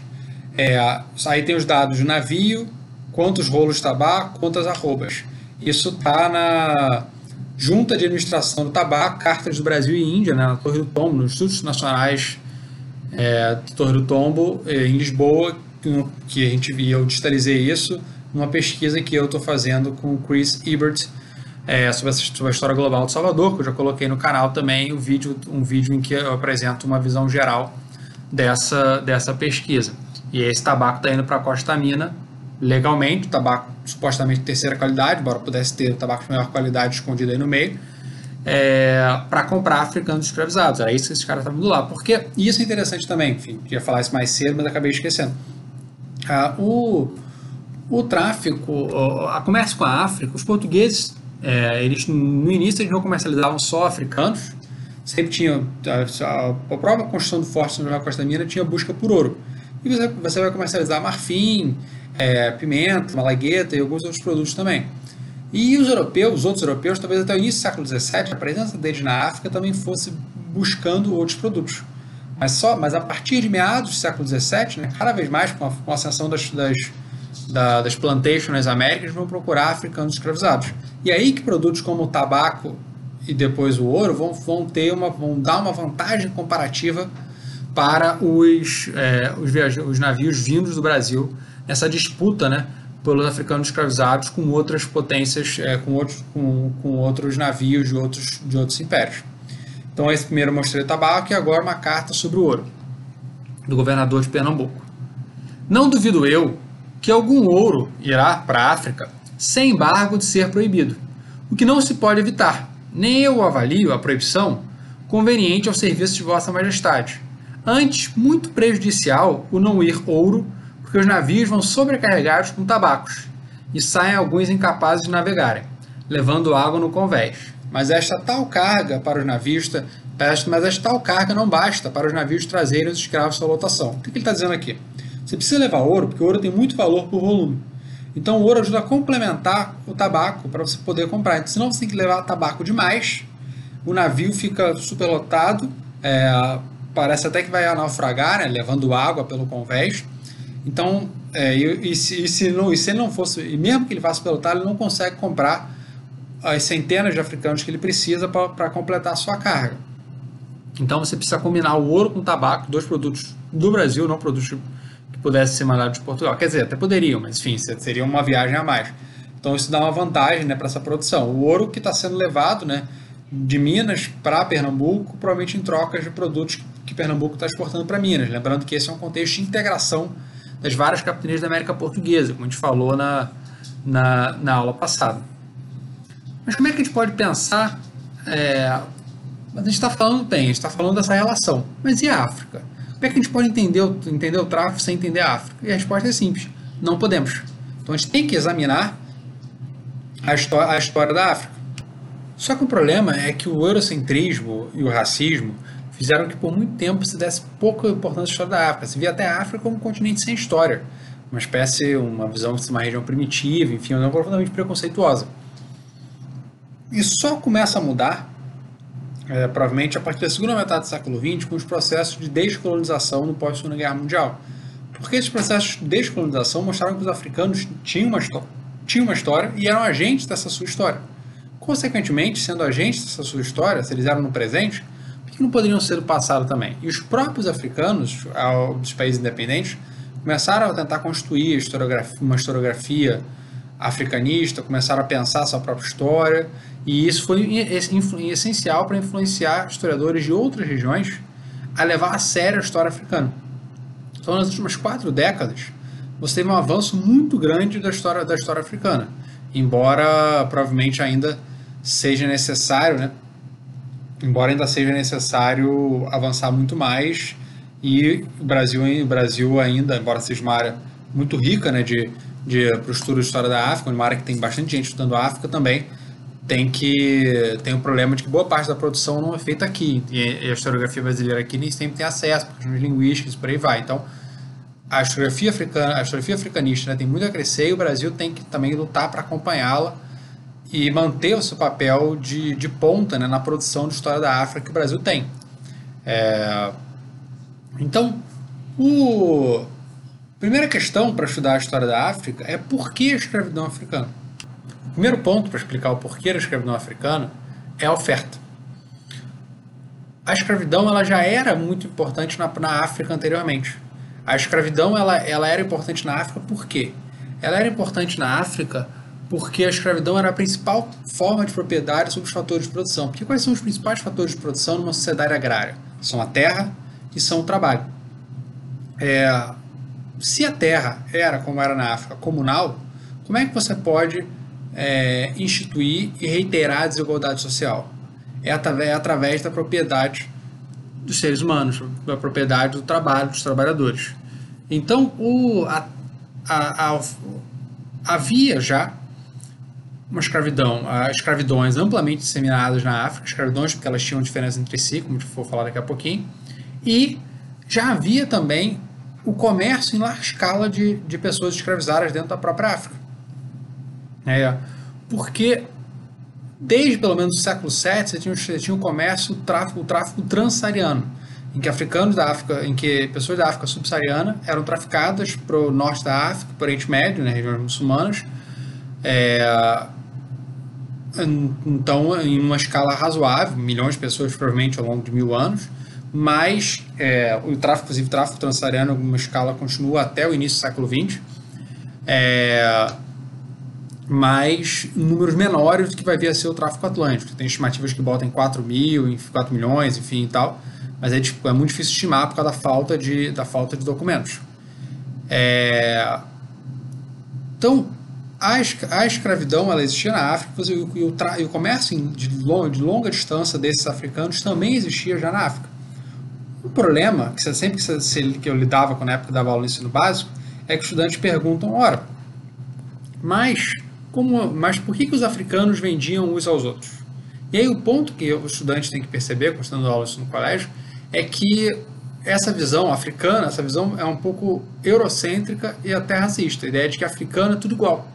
É, aí tem os dados do navio, quantos rolos de tabaco, quantas arrobas. Isso está na Junta de Administração do Tabaco, Cartas do Brasil e Índia, né, na Torre do Tombo, nos Institutos Nacionais é, Torre do Tombo, é, em Lisboa, que a gente via, eu digitalizei isso numa pesquisa que eu estou fazendo com o Chris Ebert, é, sobre, a, sobre, a, história global de Salvador, que eu já coloquei no canal também, um vídeo, um vídeo em que eu apresento uma visão geral dessa, dessa pesquisa. E esse tabaco está indo para a Costa Mina legalmente, tabaco supostamente terceira qualidade, embora pudesse ter tabaco de melhor qualidade escondido aí no meio, é, para comprar africanos escravizados. Era isso que esses caras estavam indo lá. Porque isso é interessante também, enfim, ia falar isso mais cedo, mas acabei esquecendo. Ah, o, o tráfico, a comércio com a África, os portugueses é, eles no início eles não comercializavam só africanos, sempre tinha a, a própria construção do Forte na Costa da Mina tinha busca por ouro. E você, você vai comercializar marfim, é, pimenta, malagueta e alguns outros produtos também. E os europeus, os outros europeus, talvez até o início do século XVII, a presença deles na África também fosse buscando outros produtos. Mas, só, mas a partir de meados do século XVII, né, cada vez mais com a, com a ascensão das, das da, das plantations nas Américas vão procurar africanos escravizados. E aí que produtos como o tabaco e depois o ouro vão, vão ter uma vão dar uma vantagem comparativa para os, é, os, os navios vindos do Brasil nessa disputa, né, pelos africanos escravizados com outras potências, é, com, outros, com, com outros navios de outros, de outros impérios. Então, esse primeiro eu mostrei tabaco e agora uma carta sobre o ouro, do governador de Pernambuco. Não duvido eu que algum ouro irá para a África sem embargo de ser proibido, o que não se pode evitar. Nem eu avalio a proibição conveniente ao serviço de Vossa Majestade. Antes, muito prejudicial o não ir ouro, porque os navios vão sobrecarregados com tabacos e saem alguns incapazes de navegarem, levando água no convés. Mas esta tal carga para os navios, mas esta tal carga não basta para os navios trazerem os escravos sua lotação. O que ele está dizendo aqui? Você precisa levar ouro, porque ouro tem muito valor por volume. Então o ouro ajuda a complementar o tabaco para você poder comprar. Então, senão você tem que levar tabaco demais, o navio fica superlotado, é, parece até que vai naufragar, né, levando água pelo convés, Então, é, e, e, se, e, se não, e se ele não fosse, e mesmo que ele faça pelo talho, ele não consegue comprar as centenas de africanos que ele precisa para completar a sua carga. Então você precisa combinar o ouro com o tabaco, dois produtos do Brasil, não produtos que pudessem ser mandados de Portugal. Quer dizer, até poderiam, mas enfim, seria uma viagem a mais. Então isso dá uma vantagem né, para essa produção. O ouro que está sendo levado né, de Minas para Pernambuco, provavelmente em trocas de produtos que Pernambuco está exportando para Minas. Lembrando que esse é um contexto de integração das várias capitanias da América Portuguesa, como a gente falou na, na, na aula passada. Mas como é que a gente pode pensar? É, a gente está falando bem, a gente está falando dessa relação. Mas e a África? Como é que a gente pode entender o, entender o tráfico sem entender a África? E a resposta é simples: não podemos. Então a gente tem que examinar a, a história da África. Só que o problema é que o eurocentrismo e o racismo fizeram que por muito tempo se desse pouca importância à história da África. Se via até a África como um continente sem história. Uma espécie, uma visão de uma região primitiva, enfim, uma visão profundamente preconceituosa. Isso só começa a mudar, é, provavelmente, a partir da segunda metade do século XX, com os processos de descolonização no pós-Segunda Guerra Mundial. Porque esses processos de descolonização mostraram que os africanos tinham uma, tinham uma história e eram agentes dessa sua história. Consequentemente, sendo agentes dessa sua história, se eles eram no presente, que não poderiam ser do passado também? E os próprios africanos, dos países independentes, começaram a tentar construir uma historiografia africanista, começaram a pensar sua própria história, e isso foi essencial para influenciar historiadores de outras regiões a levar a sério a história africana. Então, nas últimas quatro décadas, você teve um avanço muito grande da história, da história africana, embora provavelmente ainda seja necessário, né? Embora ainda seja necessário avançar muito mais e o Brasil, o Brasil ainda, embora seja uma área muito rica, né, de de para o estudo de história da África, uma área que tem bastante gente estudando a África também, tem que tem o um problema de que boa parte da produção não é feita aqui. E a historiografia brasileira aqui nem sempre tem acesso por questões linguísticas por aí vai. Então a historiografia africana a historiografia africanista né, tem muito a crescer e o Brasil tem que também lutar para acompanhá-la e manter o seu papel de, de ponta né, na produção de história da África que o Brasil tem é, então o Primeira questão para estudar a história da África é por que a escravidão africana. O primeiro ponto para explicar o porquê da escravidão africana é a oferta. A escravidão ela já era muito importante na, na África anteriormente. A escravidão ela, ela era importante na África por quê? Ela era importante na África porque a escravidão era a principal forma de propriedade sobre os fatores de produção. Porque quais são os principais fatores de produção numa sociedade agrária? São a terra e são o trabalho. É, se a terra era, como era na África, comunal, como é que você pode é, instituir e reiterar a desigualdade social? É através, é através da propriedade dos seres humanos, da propriedade do trabalho dos trabalhadores. Então, o, a, a, a, havia já uma escravidão, escravidões amplamente disseminadas na África, escravidões porque elas tinham diferença entre si, como for falar daqui a pouquinho, e já havia também o comércio em larga escala de, de pessoas escravizadas dentro da própria África. É, porque desde pelo menos o século VII você tinha, você tinha o comércio, o tráfico, o tráfico transsaariano, em que africanos da África, em que pessoas da África subsaariana eram traficadas para o norte da África, para o Oriente Médio, né, regiões muçulmanas, é, então em uma escala razoável, milhões de pessoas provavelmente ao longo de mil anos, mas é, o tráfico, inclusive o tráfico transsaariano, em alguma escala, continua até o início do século XX, é, mas números menores do que vai vir a ser o tráfico atlântico. Tem estimativas que botam em 4 mil, 4 milhões, enfim e tal, mas é, tipo, é muito difícil estimar por causa da falta de, da falta de documentos. É, então, a, a escravidão ela existia na África e o, e o, e o comércio de longa, de longa distância desses africanos também existia já na África. O problema, que sempre que eu lidava com na época da aula no ensino básico, é que estudantes perguntam, ora, mas, como, mas por que, que os africanos vendiam uns aos outros? E aí o ponto que o estudante tem que perceber, constando aulas no colégio, é que essa visão africana, essa visão é um pouco eurocêntrica e até racista. A ideia de que africano é tudo igual.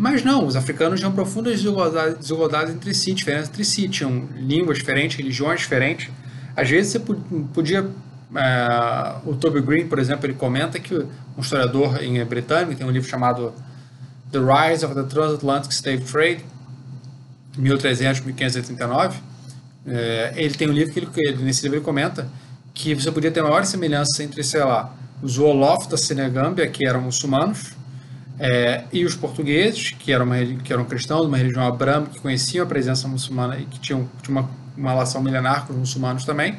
Mas não, os africanos tinham profundas desigualdades, desigualdades entre si, diferenças entre si, tinham línguas diferentes, religiões diferentes, às vezes você podia é, o Toby Green, por exemplo, ele comenta que um historiador em britânico tem um livro chamado The Rise of the Transatlantic Slave Trade, 1300-1589. É, ele tem um livro que ele, nesse livro ele comenta que você podia ter maiores semelhanças entre, sei lá, os Wolof da Senegâmbia, que eram muçulmanos, é, e os portugueses, que eram, uma, que eram cristãos, uma religião abrâmica, que conheciam a presença muçulmana e que tinham, tinham uma, uma relação milenar com os muçulmanos também,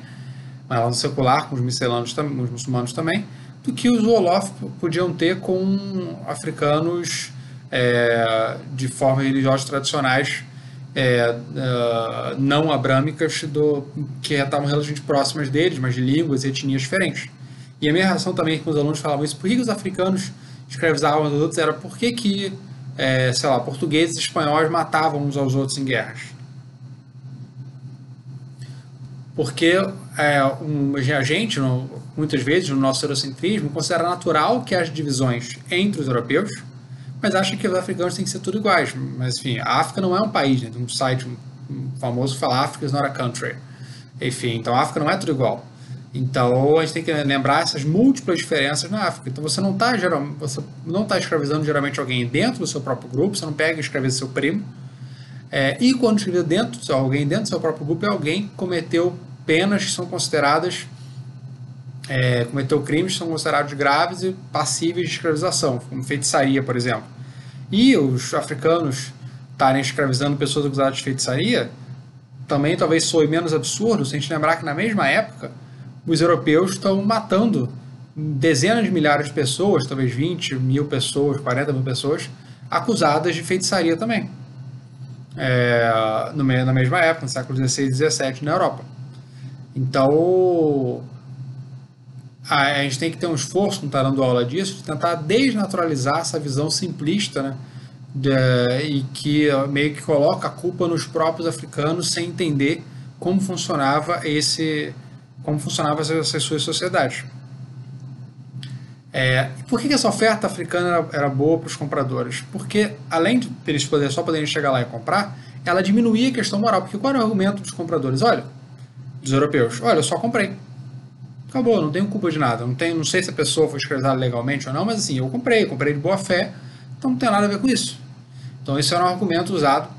uma relação secular com os miscelanos, com os muçulmanos também, do que os Wolof podiam ter com africanos é, de forma religiosa tradicionais é, uh, não abrâmicas do, que estavam relativamente próximas deles, mas de línguas e etnias diferentes. E a minha reação também com os alunos falavam isso, por que os africanos escravizavam os outros era por que, que é, sei lá, portugueses e espanhóis matavam uns aos outros em guerras. Porque é, um, a gente, no, muitas vezes, no nosso eurocentrismo, considera natural que as divisões entre os europeus mas acha que os africanos têm que ser tudo iguais. Mas, enfim, a África não é um país, né? Tem um site famoso que fala Africa is not a country. Enfim, então a África não é tudo igual. Então a gente tem que lembrar essas múltiplas diferenças na África. Então você não está você não tá escravizando geralmente alguém dentro do seu próprio grupo, você não pega e escraviza seu primo. É, e quando escreve dentro, alguém dentro do seu próprio grupo é alguém que cometeu penas que são consideradas é, cometeu crimes que são considerados graves e passíveis de escravização, como feitiçaria, por exemplo. E os africanos estarem escravizando pessoas acusadas de feitiçaria também talvez soe menos absurdo se a gente lembrar que na mesma época os europeus estão matando dezenas de milhares de pessoas, talvez 20 mil pessoas, 40 mil pessoas, acusadas de feitiçaria também. É, no, na mesma época, no século XVI e XVII, na Europa. Então, a gente tem que ter um esforço, não está dando aula disso, de tentar desnaturalizar essa visão simplista, né? De, e que meio que coloca a culpa nos próprios africanos sem entender como funcionava esse como funcionava essas suas sociedades. É, por que, essa oferta africana era, era boa para os compradores? Porque além de eles poderem, só poderem chegar lá e comprar, ela diminuía a questão moral. Porque qual era o argumento dos compradores? Olha, dos europeus, olha, eu só comprei acabou, não tenho culpa de nada. Não, tenho, não sei se a pessoa foi escravizada legalmente ou não, mas assim, eu comprei, comprei de boa fé, então não tem nada a ver com isso. Então esse era um argumento usado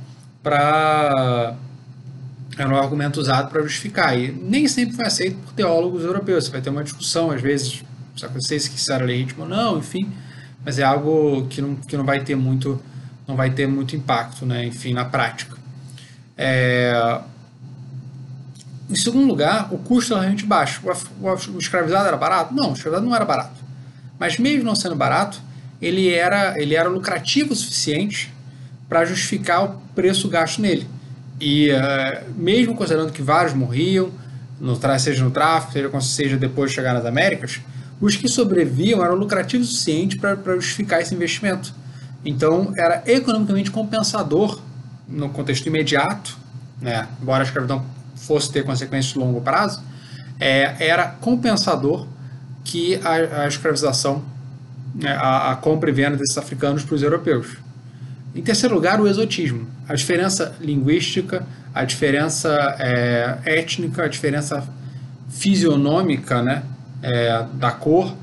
para era um argumento usado para justificar e nem sempre foi aceito por teólogos europeus. Você vai ter uma discussão às vezes, se vocês que isso era legítimo ou não, enfim, mas é algo que não, que não vai ter muito não vai ter muito impacto, né? Enfim, na prática. É, em segundo lugar, o custo é realmente baixo. O escravizado era barato? Não, o escravizado não era barato. Mas mesmo não sendo barato, ele era, ele era lucrativo o suficiente para justificar o preço gasto nele. E uh, mesmo considerando que vários morriam, no, seja no tráfico, seja, seja depois de chegar nas Américas, os que sobreviviam eram lucrativos o suficiente para justificar esse investimento. Então era economicamente compensador no contexto imediato, né? embora a escravidão fosse ter consequências de longo prazo, é, era compensador que a, a escravização, né, a, a, compra e venda desses africanos para os europeus. Em terceiro lugar, o exotismo. A diferença linguística, a diferença é, étnica, a diferença fisionômica né, é, da cor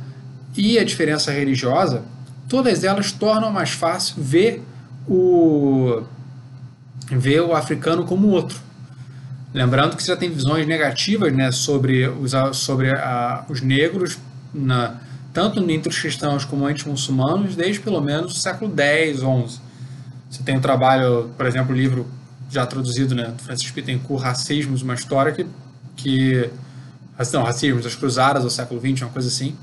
e a diferença religiosa, todas elas tornam mais fácil ver o, ver o africano como outro. Lembrando que você já tem visões negativas né, sobre os, sobre a, os negros, na, tanto entre os cristãos como entre os muçulmanos, desde pelo menos o século X, XI. Você tem o um trabalho, por exemplo, o livro já traduzido, né, do Francis Pittencourt, Racismos, uma história que, que não, Racismos, das Cruzadas do século XX, uma coisa assim,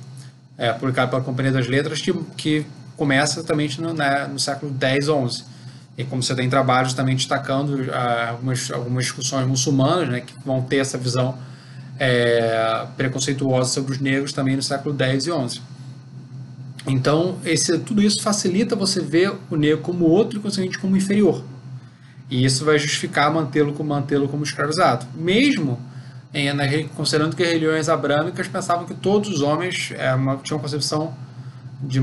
é, publicado pela Companhia das Letras, que, que começa exatamente no, né, no século X, XI e como você tem trabalhos também destacando uh, algumas, algumas discussões muçulmanas, né, que vão ter essa visão é, preconceituosa sobre os negros também no século X e XI. Então, esse, tudo isso facilita você ver o negro como outro e, consequentemente, como inferior. E isso vai justificar mantê-lo como, mantê como escravizado. Mesmo em, na, considerando que as religiões abrâmicas pensavam que todos os homens é, uma, tinham concepção de,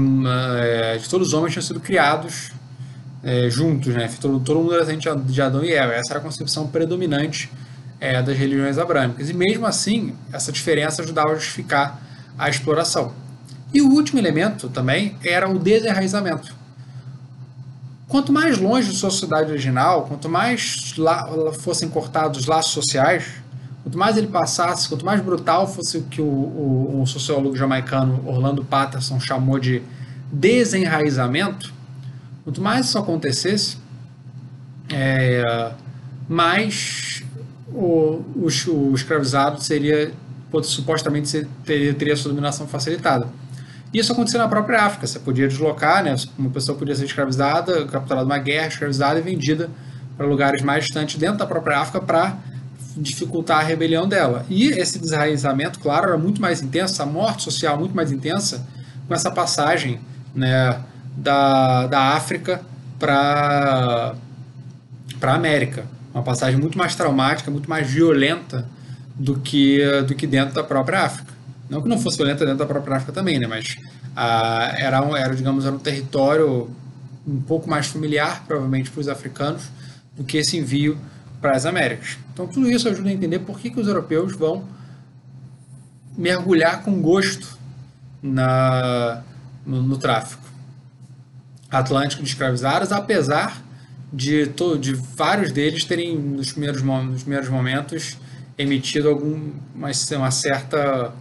é, de todos os homens tinham sido criados é, juntos, né? Todo, todo mundo era descendente de Adão e Eva. Essa era a concepção predominante é, das religiões abrâmicas. E mesmo assim, essa diferença ajudava a justificar a exploração. E o último elemento também era o desenraizamento. Quanto mais longe da sua sociedade original, quanto mais fossem cortados os laços sociais, quanto mais ele passasse, quanto mais brutal fosse o que o, o, o sociólogo jamaicano Orlando Patterson chamou de desenraizamento, quanto mais isso acontecesse, é, mais o, o, o escravizado seria supostamente teria, teria sua dominação facilitada. Isso aconteceu na própria África. Você podia deslocar, né? uma pessoa podia ser escravizada, capturada numa guerra, escravizada e vendida para lugares mais distantes dentro da própria África para dificultar a rebelião dela. E esse desraizamento, claro, era muito mais intenso, a morte social muito mais intensa com essa passagem né, da, da África para a América. Uma passagem muito mais traumática, muito mais violenta do que, do que dentro da própria África. Não que não fosse violenta dentro da própria África também, né? Mas ah, era, um, era, digamos, era um território um pouco mais familiar, provavelmente, para os africanos, do que esse envio para as Américas. Então, tudo isso ajuda a entender por que, que os europeus vão mergulhar com gosto na, no, no tráfico atlântico de escravizados, apesar de, to, de vários deles terem, nos primeiros, nos primeiros momentos, emitido algum, uma, uma certa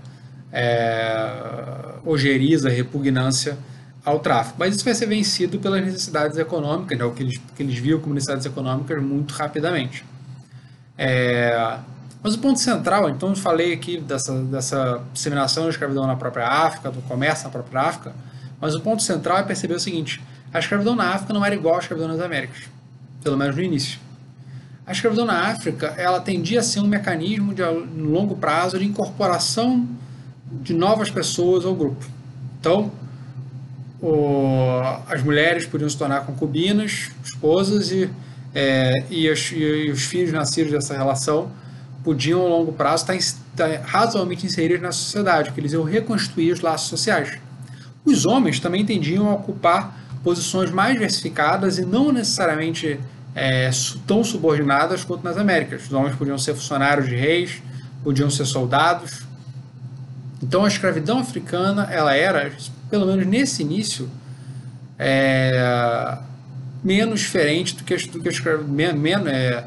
é, ojeriza, repugnância ao tráfico. Mas isso vai ser vencido pelas necessidades econômicas, né, o que eles, que eles viam como necessidades econômicas muito rapidamente. É, mas o ponto central, então eu falei aqui dessa, dessa disseminação da escravidão na própria África, do comércio na própria África, mas o ponto central é perceber o seguinte, a escravidão na África não era igual à escravidão nas Américas, pelo menos no início. A escravidão na África, ela tendia a ser um mecanismo de longo prazo de incorporação de novas pessoas ao grupo. Então, o, as mulheres podiam se tornar concubinas, esposas, e, é, e, os, e, os, filhos nascidos dessa relação podiam, ao longo prazo, estar, estar razoavelmente inseridos na sociedade, porque eles iam reconstruir os laços sociais. Os homens também tendiam a ocupar posições mais diversificadas e não necessariamente é, tão subordinadas quanto nas Américas. Os homens podiam ser funcionários de reis, podiam ser soldados, então a escravidão africana, ela era, pelo menos nesse início, é, menos diferente do que, do que a escravidão, menos, é,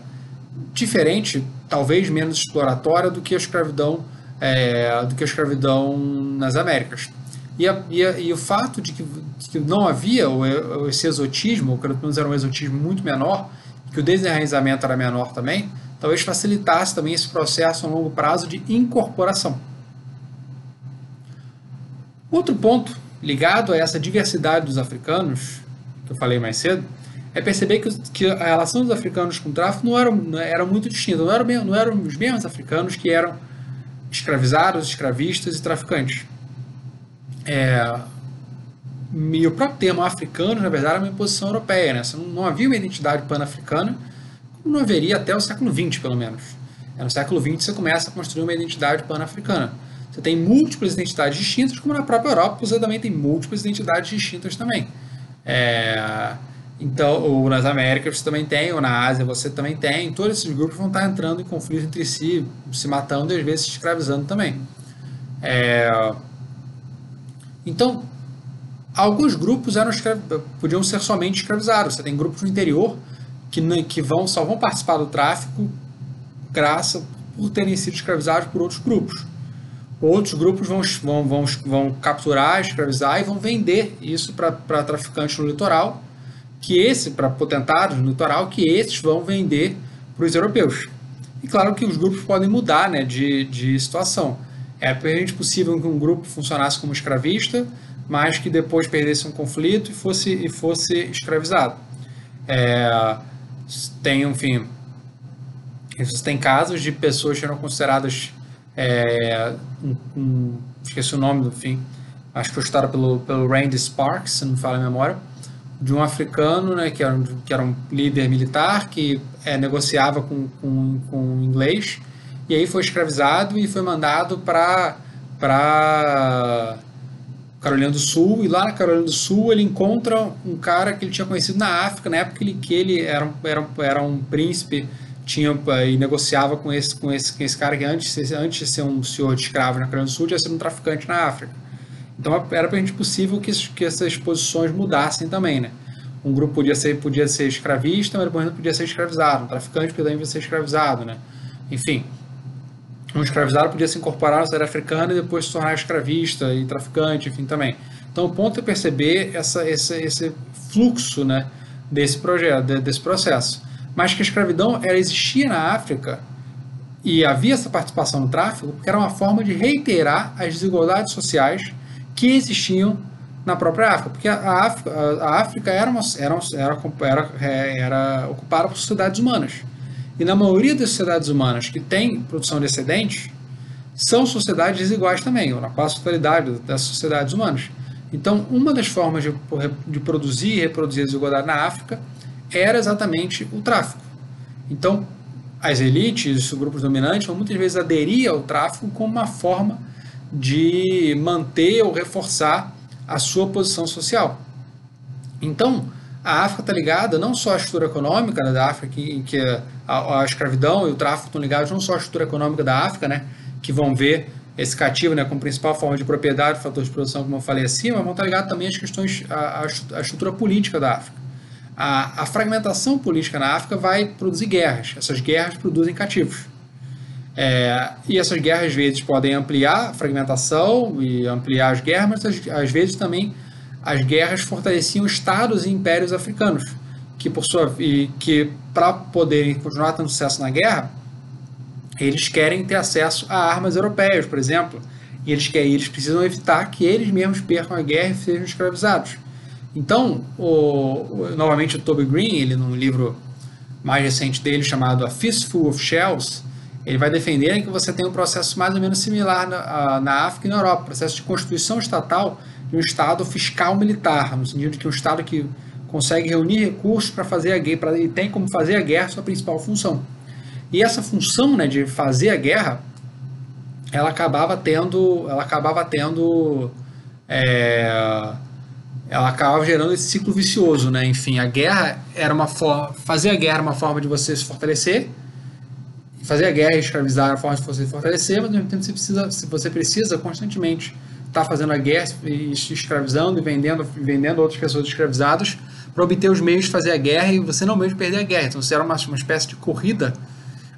diferente, talvez menos exploratória do que a escravidão, é, do que a escravidão nas Américas. E, a, e, a, e o fato de que, de que, não havia esse exotismo, ou pelo menos era um exotismo muito menor, que o desenraizamento era menor também, talvez facilitasse também esse processo a longo prazo de incorporação. Outro ponto ligado a essa diversidade dos africanos, que eu falei mais cedo, é perceber que, que a relação dos africanos com o tráfico não era, não era muito distinta. Não eram, não eram os mesmos africanos que eram escravizados, escravistas e traficantes. É, e o próprio termo africano, na verdade, era uma imposição europeia. Né? Não, não havia uma identidade pan-africana, como não haveria até o século XX, pelo menos. É, no século XX você começa a construir uma identidade pan-africana. Você tem múltiplas identidades distintas, como na própria Europa você também tem múltiplas identidades distintas também. É, então, ou nas Américas você também tem, ou na Ásia você também tem. Todos esses grupos vão estar entrando em conflito entre si, se matando e às vezes se escravizando também. É, então, alguns grupos eram podiam ser somente escravizados. Você tem grupos no interior que, que vão, só vão participar do tráfico graças por terem sido escravizados por outros grupos. Outros grupos vão, vão, vão, vão capturar, escravizar e vão vender isso para traficantes no litoral, que esse, para potentados no litoral, que esses vão vender para os europeus. E claro que os grupos podem mudar né, de, de situação. É perfeitamente possível que um grupo funcionasse como escravista, mas que depois perdesse um conflito e fosse, e fosse escravizado. É, tem, enfim, tem casos de pessoas que eram consideradas é, um, um, esqueci o nome do fim, acho que foi estudado pelo, pelo Randy Sparks, se não me fala a memória, de um africano, né, que era um, que era um líder militar, que é, negociava com, com, com inglês, e aí foi escravizado e foi mandado para para Carolina do Sul, e lá na Carolina do Sul ele encontra um cara que ele tinha conhecido na África, na época que ele, que ele era, era, era um príncipe tinha e negociava com esse, com esse, com esse cara que antes, antes de ser um senhor de escravo na Coreia do Sul, tinha sido um traficante na África. Então era para gente possível que, que essas posições mudassem também, né? Um grupo podia ser, podia ser escravista, mas depois não podia ser escravizado. Um traficante podia ser escravizado, né? Enfim, um escravizado podia se incorporar na sociedade africana e depois se tornar escravista e traficante, enfim, também. Então, o ponto é perceber essa, esse, esse fluxo né, desse projeto, desse processo. Mas que a escravidão ela existia na África e havia essa participação no tráfico porque era uma forma de reiterar as desigualdades sociais que existiam na própria África, porque a África, a África era, uma, era, era, é, era ocupada por sociedades humanas. E na maioria das sociedades humanas que têm produção de excedentes, são sociedades desiguais também, ou na quase totalidade das sociedades humanas. Então, uma das formas de, de produzir e reproduzir a desigualdade na África era exatamente o tráfico. Então, as elites, os grupos dominantes, vão muitas vezes aderir ao tráfico como uma forma de manter ou reforçar a sua posição social. Então, a África está ligada não só à estrutura econômica né, da África, que, que a, a, escravidão e o tráfico estão ligados não só à estrutura econômica da África, né, que vão ver esse cativo né, como principal forma de propriedade, fator de produção, como eu falei acima, mas vão estar tá ligados também às questões, à, à estrutura política da África. A, a, fragmentação política na África vai produzir guerras. Essas guerras produzem cativos. É, e essas guerras, às vezes, podem ampliar a fragmentação e ampliar as guerras, mas às, às vezes também as guerras fortaleciam estados e impérios africanos, que que para poderem continuar tendo sucesso na guerra, eles querem ter acesso a armas europeias, por exemplo, e eles querem, eles precisam evitar que eles mesmos percam a guerra e sejam escravizados. Então, o, novamente o Toby Green, ele num livro mais recente dele chamado A Fistful of Shells, ele vai defender que você tem um processo mais ou menos similar na, na África e na Europa, processo de constituição estatal de um Estado fiscal militar, no sentido de que um Estado que consegue reunir recursos para fazer a guerra, e tem como fazer a guerra sua principal função. E essa função né, de fazer a guerra, ela acabava tendo, ela acabava tendo, é, ela acabava gerando esse ciclo vicioso, né? Enfim, a guerra era uma forma, fazer a guerra era uma forma de você se fortalecer, fazer a guerra e escravizar era uma forma de você se fortalecer, mas ao mesmo tempo você precisa, você precisa constantemente está fazendo a guerra e escravizando e vendendo, vendendo outras pessoas escravizadas para obter os meios de fazer a guerra e você não mesmo perder a guerra. Então, você era uma, uma espécie de corrida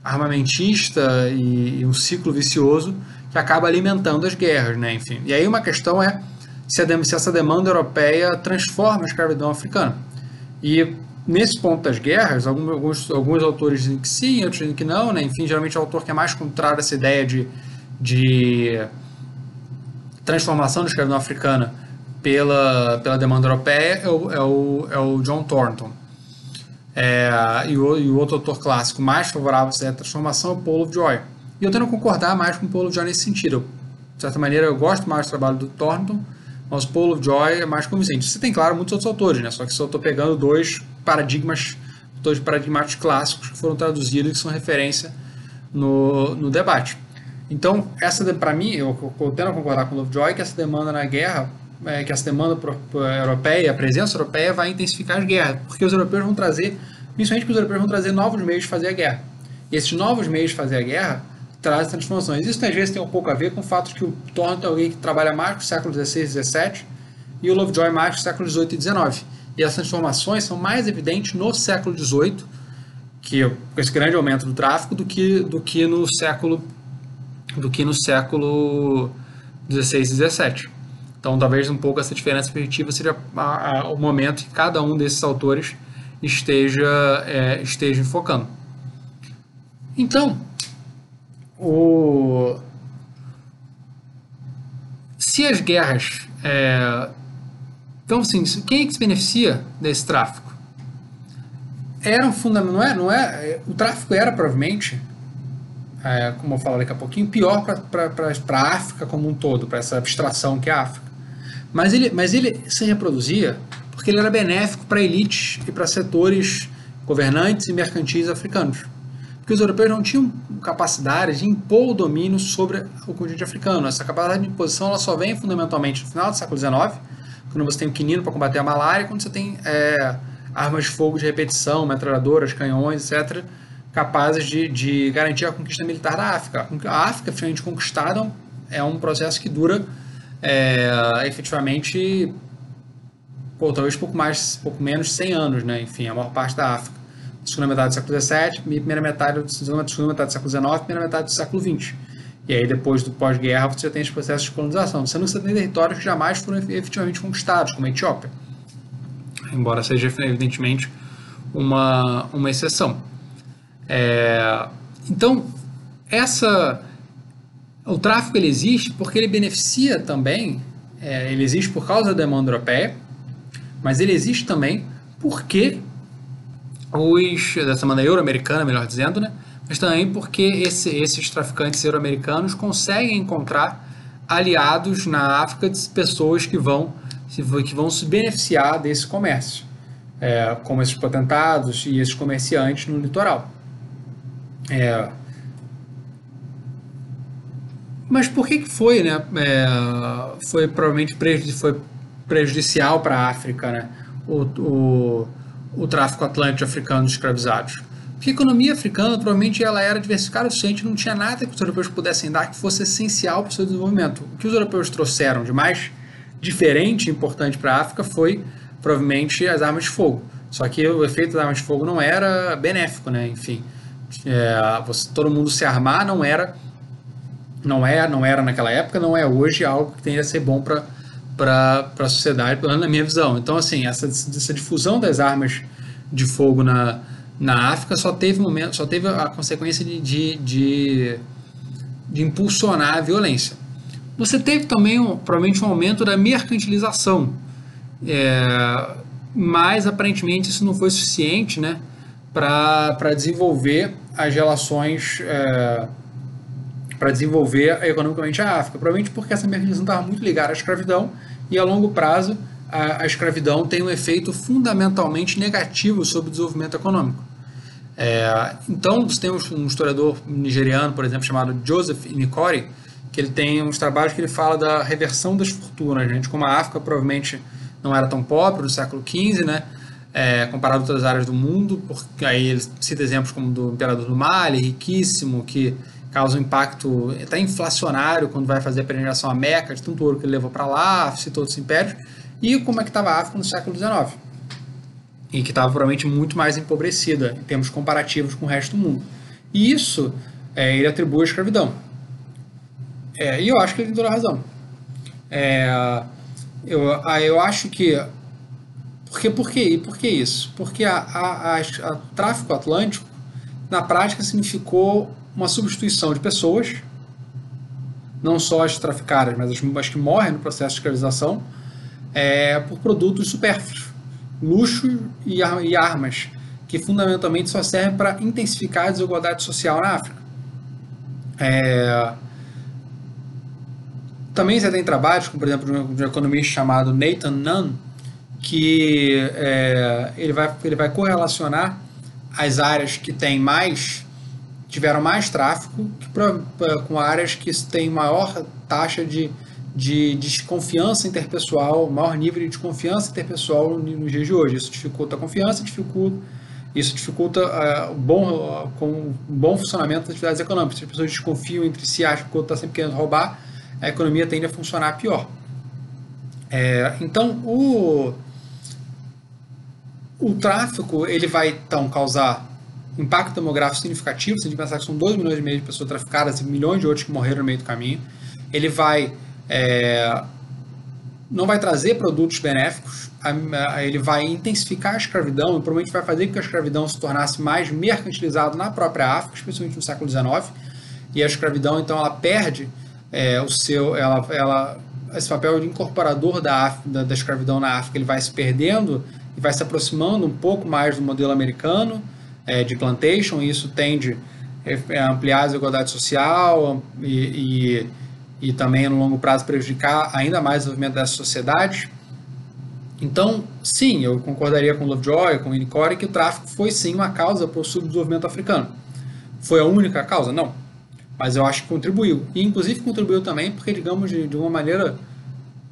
armamentista e, e, um ciclo vicioso que acaba alimentando as guerras, né? Enfim. E aí uma questão é se, a, se essa demanda europeia transforma a escravidão africana. E nesse ponto das guerras, alguns, alguns, autores dizem que sim, outros dizem que não, né? Enfim, geralmente o autor que é mais contrário a essa ideia de, de transformação da escravidão africana pela, pela demanda europeia é o, é o, é o John Thornton. É, e, o, e, o, outro autor clássico mais favorável a essa transformação é o Paul Joy. E eu tento concordar mais com o Paul Joy nesse sentido. De certa maneira, eu gosto mais do trabalho do Thornton, mas Paul Joy é mais convincente. Você tem, claro, muitos outros autores, né? só que só estou pegando dois paradigmas, dois paradigmas clássicos que foram traduzidos e que são referência no, no debate. Então, essa para mim, eu, eu tendo a concordar com o Lovejoy que essa demanda na guerra, é, que essa demanda pro, pro europeia, a presença europeia vai intensificar as guerras, porque os europeus vão trazer, principalmente porque os europeus vão trazer novos meios de fazer a guerra. E esses novos meios de fazer a guerra trazem transformações. Isso às vezes tem um pouco a ver com o fato que o Thornton é alguém que trabalha mais com o século XVI e XVII e o Lovejoy mais com o século XVIII e XIX. E essas transformações são mais evidentes no século XVIII, que com esse grande aumento do tráfico, do que, do que no século do que no século 16 e 17. Então, talvez um pouco essa diferença perspectiva seja a, a, o momento que cada um desses autores esteja, é, esteja enfocando. Então, o... se as guerras. É... Então, assim, quem é que se beneficia desse tráfico? Era um fundamento, não é, não é? O tráfico era provavelmente é, como eu falar daqui a pouquinho, pior para a África como um todo, para essa abstração que é a África. Mas ele, mas ele se reproduzia porque ele era benéfico para elites e para setores governantes e mercantis africanos. Porque os europeus não tinham capacidade de impor o domínio sobre o continente africano. Essa capacidade de imposição ela só vem fundamentalmente no final do século XIX, quando você tem o quinino para combater a malária, quando você tem é, armas de fogo de repetição, metralhadoras, canhões, etc., capazes de, de garantir a conquista militar da África. A África, finalmente conquistada, é um processo que dura é, efetivamente, pô, talvez pouco mais, pouco menos de 100 anos, né? Enfim, a maior parte da África. Segunda metade do século XVII, primeira metade, segunda, metade do século XIX, primeira metade do século XX. E aí, depois do pós-guerra, você tem os processos de colonização, sendo que você tem territórios que jamais foram efetivamente conquistados, como a Etiópia. Embora seja, evidentemente, uma, uma exceção. É, então, essa, o tráfico ele existe porque ele beneficia também, é, ele existe por causa da demanda europeia, mas ele existe também porque os, dessa maneira euro-americana, melhor dizendo, né? mas também porque esse, esses traficantes euro-americanos conseguem encontrar aliados na África de pessoas que vão se, que vão se beneficiar desse comércio, é, como esses potentados e esses comerciantes no litoral. É, mas por que, que foi, né? É, foi provavelmente foi prejudicial para a África, né? O, o, o tráfico atlântico africano de escravizados. Porque a economia africana provavelmente ela era diversificada o suficiente, não tinha nada que os europeus pudessem dar que fosse essencial para o seu desenvolvimento. O que os europeus trouxeram de mais diferente e importante para a África foi provavelmente as armas de fogo. Só que o efeito das armas de fogo não era benéfico, né? Enfim, é, você, todo mundo se armar não era não é não era naquela época, não é hoje algo que tenha a ser bom para para a sociedade, pelo menos na minha visão. Então, assim, essa, essa difusão das armas de fogo na, na África só teve momento, só teve a consequência de, de, de, de impulsionar a violência. Você teve também um, provavelmente um aumento da mercantilização, é, mas aparentemente isso não foi suficiente, né, para desenvolver as relações é, para desenvolver economicamente a África. Provavelmente porque essa mercantilização estava muito ligada à escravidão e a longo prazo a, a escravidão tem um efeito fundamentalmente negativo sobre o desenvolvimento econômico. É, então, você tem um historiador nigeriano, por exemplo, chamado Joseph Inikori, que ele tem uns trabalhos que ele fala da reversão das fortunas, gente, como a África provavelmente não era tão pobre no século XV, né, é, comparado a outras áreas do mundo, porque aí ele cita exemplos como do imperador do Mali, riquíssimo, que causa um impacto até inflacionário quando vai fazer a peregrinação à Meca, de tanto ouro que ele levou para lá, citou outros impérios, e como é que estava a África no século XIX, e que estava provavelmente muito mais empobrecida em termos comparativos com o resto do mundo. E isso é, ele atribui à escravidão. É, e eu acho que ele tem toda a razão. É, eu, eu acho que. Porque, por que isso? Porque a, a, a, a tráfico atlântico, na prática, significou uma substituição de pessoas, não só as traficadas, mas as, que morrem no processo de escravização, é, por produtos supérfluos, luxo e, e armas, que fundamentalmente só servem para intensificar a desigualdade social na África. É, também você tem trabalhos, como por exemplo de um economista chamado Nathan Nunn, que é, ele, vai, ele vai correlacionar as áreas que têm mais tiveram mais tráfego que, com áreas que têm maior taxa de, de, desconfiança interpessoal, maior nível de desconfiança interpessoal nos dias de hoje. Isso dificulta a confiança, dificulta, isso dificulta uh, o bom, uh, com o bom funcionamento das atividades econômicas. Se as pessoas desconfiam entre si, acham que o outro está sempre querendo roubar, a economia tende a funcionar pior. É, então, o, o tráfico ele vai então causar impacto demográfico significativo, se a gente pensar que são 2 milhões e meio de pessoas traficadas e milhões de outros que morreram no meio do caminho, ele vai é, não vai trazer produtos benéficos, ele vai intensificar a escravidão e provavelmente vai fazer com que a escravidão se tornasse mais mercantilizada na própria África, especialmente no século XIX, e a escravidão então ela perde é, o seu, ela, ela, esse papel de incorporador da, da, da escravidão na África, ele vai se perdendo e vai se aproximando um pouco mais do modelo americano, é, de plantation, e isso tende a ampliar a desigualdade social e, e, e também, no longo prazo, prejudicar ainda mais o desenvolvimento dessa sociedade. Então, sim, eu concordaria com Lovejoy, com Winnicott, que o tráfico foi sim uma causa para o subdesenvolvimento africano. Foi a única causa? Não. Mas eu acho que contribuiu. E, inclusive, contribuiu também porque, digamos, de, de uma maneira,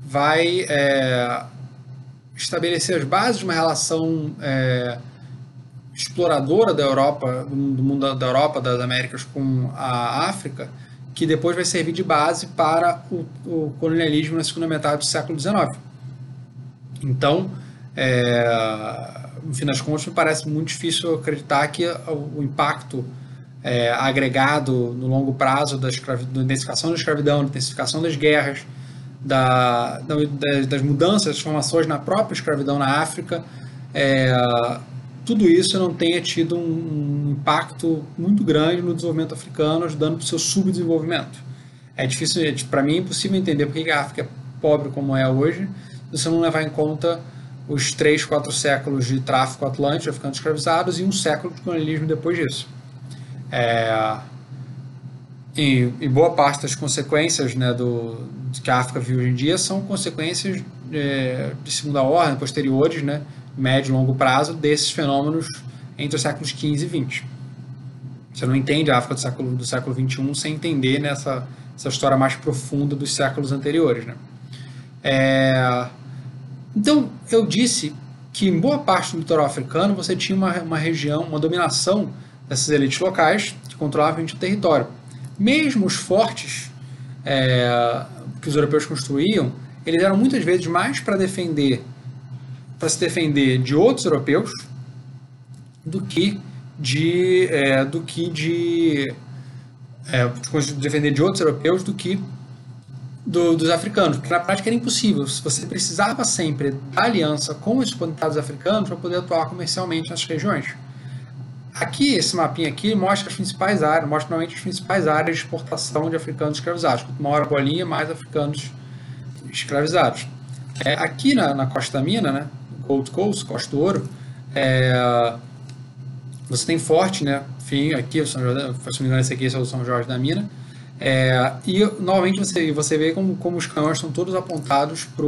vai é, estabelecer as bases de uma relação é, exploradora da Europa, do mundo da Europa, das Américas com a África, que depois vai servir de base para o, o colonialismo na segunda metade do século XIX. Então, é, no fim das contas, me parece muito difícil acreditar que o, impacto é, agregado no longo prazo da, da intensificação da escravidão, da intensificação das guerras, da, da, das mudanças, das transformações na própria escravidão na África, é, tudo isso não tenha tido um, impacto muito grande no desenvolvimento africano, ajudando para o seu subdesenvolvimento. É difícil, para mim, é impossível entender por que a África é pobre como é hoje, se você não levar em conta os três, quatro séculos de tráfico atlântico, africanos escravizados, e um século de colonialismo depois disso. É, e, e, boa parte das consequências né, do, que a África vive hoje em dia são consequências é, de segunda ordem, posteriores, né, médio e longo prazo, desses fenômenos entre os séculos XV e XX. Você não entende a África do século, do século XXI sem entender nessa essa história mais profunda dos séculos anteriores. Né? É, então, eu disse que em boa parte do litoral africano você tinha uma, uma região, uma dominação dessas elites locais que controlavam o território. Mesmo os fortes é, que os europeus construíam, eles eram muitas vezes mais para defender, para se defender de outros europeus do que de, é, do que de é, defender de outros europeus do que do, dos africanos, porque na prática era impossível. Você precisava sempre da aliança com os potentados africanos para poder atuar comercialmente nas regiões. Aqui, esse mapinha aqui mostra as principais áreas, mostra normalmente as principais áreas de exportação de africanos escravizados. Quanto maior a bolinha, mais africanos escravizados. É, aqui na, na Costa da Mina, né, Gold Coast, Costa do Ouro, é, você tem forte, né, enfim, aqui, São Jorge, se não me engano, esse aqui é o São Jorge da Mina, é, e novamente você, você vê como, como os canhões são todos apontados para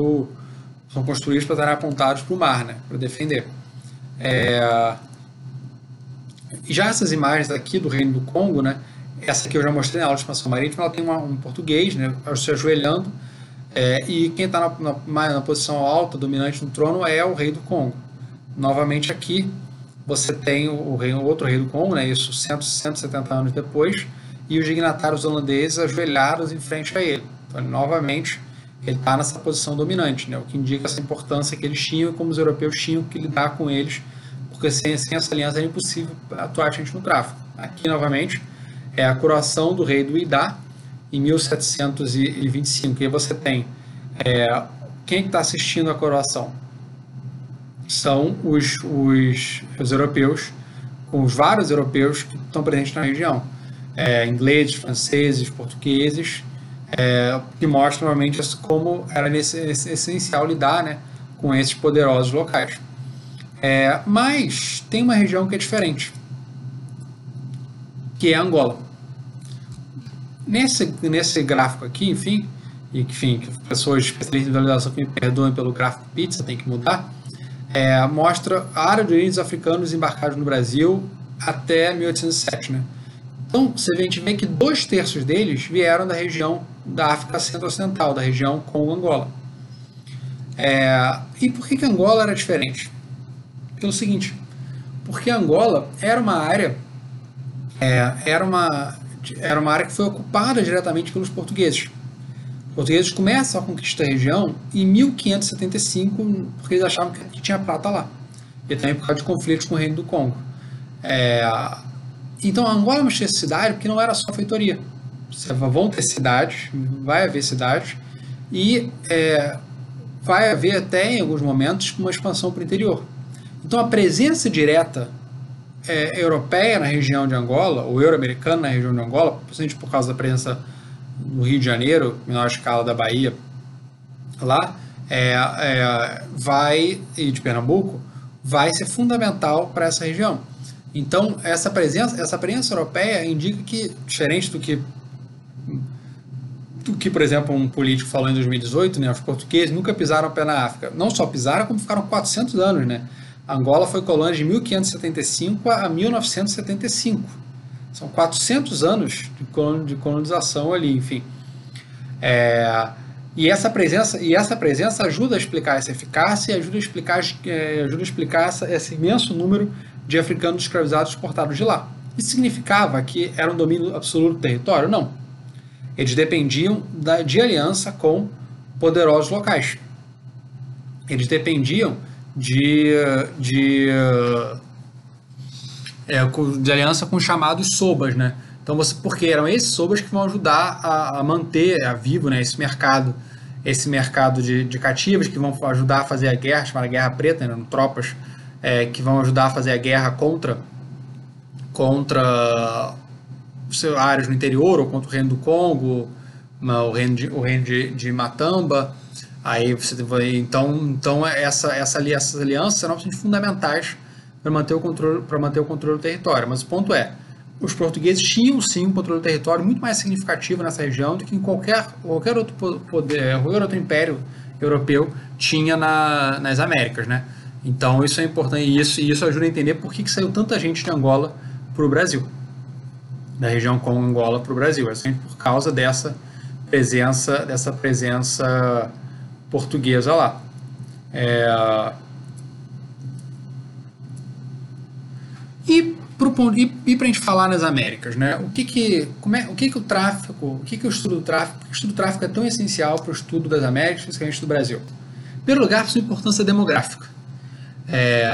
são construídos para estarem apontados para o mar, né, para defender. É, já essas imagens aqui do Reino do Congo, né, essa que eu já mostrei na aula de expansão marítima, ela tem uma, um português, né, se ajoelhando, é, e quem está na, na, na, posição alta, dominante no trono, é o rei do Congo. Novamente aqui, você tem o, rei, o outro rei do Congo, né, isso 100, 170 anos depois, e os dignatários holandeses ajoelhados em frente a ele. Então, ele, novamente, ele está nessa posição dominante, né, o que indica essa importância que eles tinham e como os europeus tinham que lidar com eles porque sem, sem essa aliança era impossível atuar gente no tráfico. Aqui, novamente, é a coroação do rei do Idá, em 1725. E você tem é, quem está assistindo a coroação? São os, os, os, europeus, os vários europeus que estão presentes na região. É, ingleses, franceses, portugueses, é, que mostram normalmente como era essencial lidar né, com esses poderosos locais. É, mas tem uma região que é diferente, que é Angola. Nesse, nesse gráfico aqui, enfim, enfim, que pessoas especialistas em validação que me perdoem pelo gráfico pizza, tem que mudar, é, mostra a área de índios africanos embarcados no Brasil até 1807, né? Então, você vê, a gente vê que dois terços deles vieram da região da África Centro-Ocidental, da região Congo-Angola. É, e por que, que Angola era diferente? pelo seguinte, porque Angola era uma área, é, era, uma, era uma área que foi ocupada diretamente pelos portugueses. Os portugueses começam a conquistar a região em 1575, porque eles achavam que tinha prata lá. E também por causa de conflitos com o Reino do Congo. É, então, Angola é uma cidade que não era só feitoria. Vão ter cidades, vai haver cidades, e é, vai haver até, em alguns momentos, uma expansão para o interior. Então, a presença direta é, europeia na região de Angola, ou euro-americana na região de Angola, principalmente por causa da presença no Rio de Janeiro, menor escala da Bahia, lá, é, é, vai, e de Pernambuco, vai ser fundamental para essa região. Então, essa presença, essa presença europeia indica que, diferente do que, do que, por exemplo, um político falou em 2018, né, os portugueses nunca pisaram pé na África. Não só pisaram, como ficaram 400 anos, né? Angola foi colônia de 1575 a 1975. São 400 anos de colonização ali, enfim. É, e essa presença e essa presença ajuda a explicar essa eficácia e ajuda a explicar, é, ajuda a explicar essa, esse imenso número de africanos escravizados exportados de lá. Isso significava que era um domínio absoluto do território? Não. Eles dependiam da, de aliança com poderosos locais. Eles dependiam de, de, é, de aliança com os chamados sobas, né? Então você, porque eram esses sobas que vão ajudar a, a manter a vivo né, esse mercado, esse mercado de, de cativos, que vão ajudar a fazer a guerra, chamada Guerra Preta, né, tropas é, que vão ajudar a fazer a guerra contra contra áreas no interior ou contra o reino do Congo, o reino de, o reino de, de Matamba. Aí você vai, então, então essa, essa, essas alianças são absolutamente fundamentais para manter o controle para manter o controle do território. Mas o ponto é, os portugueses tinham sim um controle do território muito mais significativo nessa região do que em qualquer, qualquer outro poder, qualquer outro império europeu tinha na, nas Américas, né? Então isso é importante e isso, isso ajuda a entender por que, que saiu tanta gente de Angola para o Brasil, da região com Angola para o Brasil, é por causa dessa presença, dessa presença portuguesa lá. É... E para a gente falar nas Américas, né? O que que, como é, o que que o tráfico, o que que o estudo do tráfico, o estudo do tráfico é tão essencial para o estudo das Américas, principalmente do Brasil? Em primeiro lugar, sua importância demográfica. É,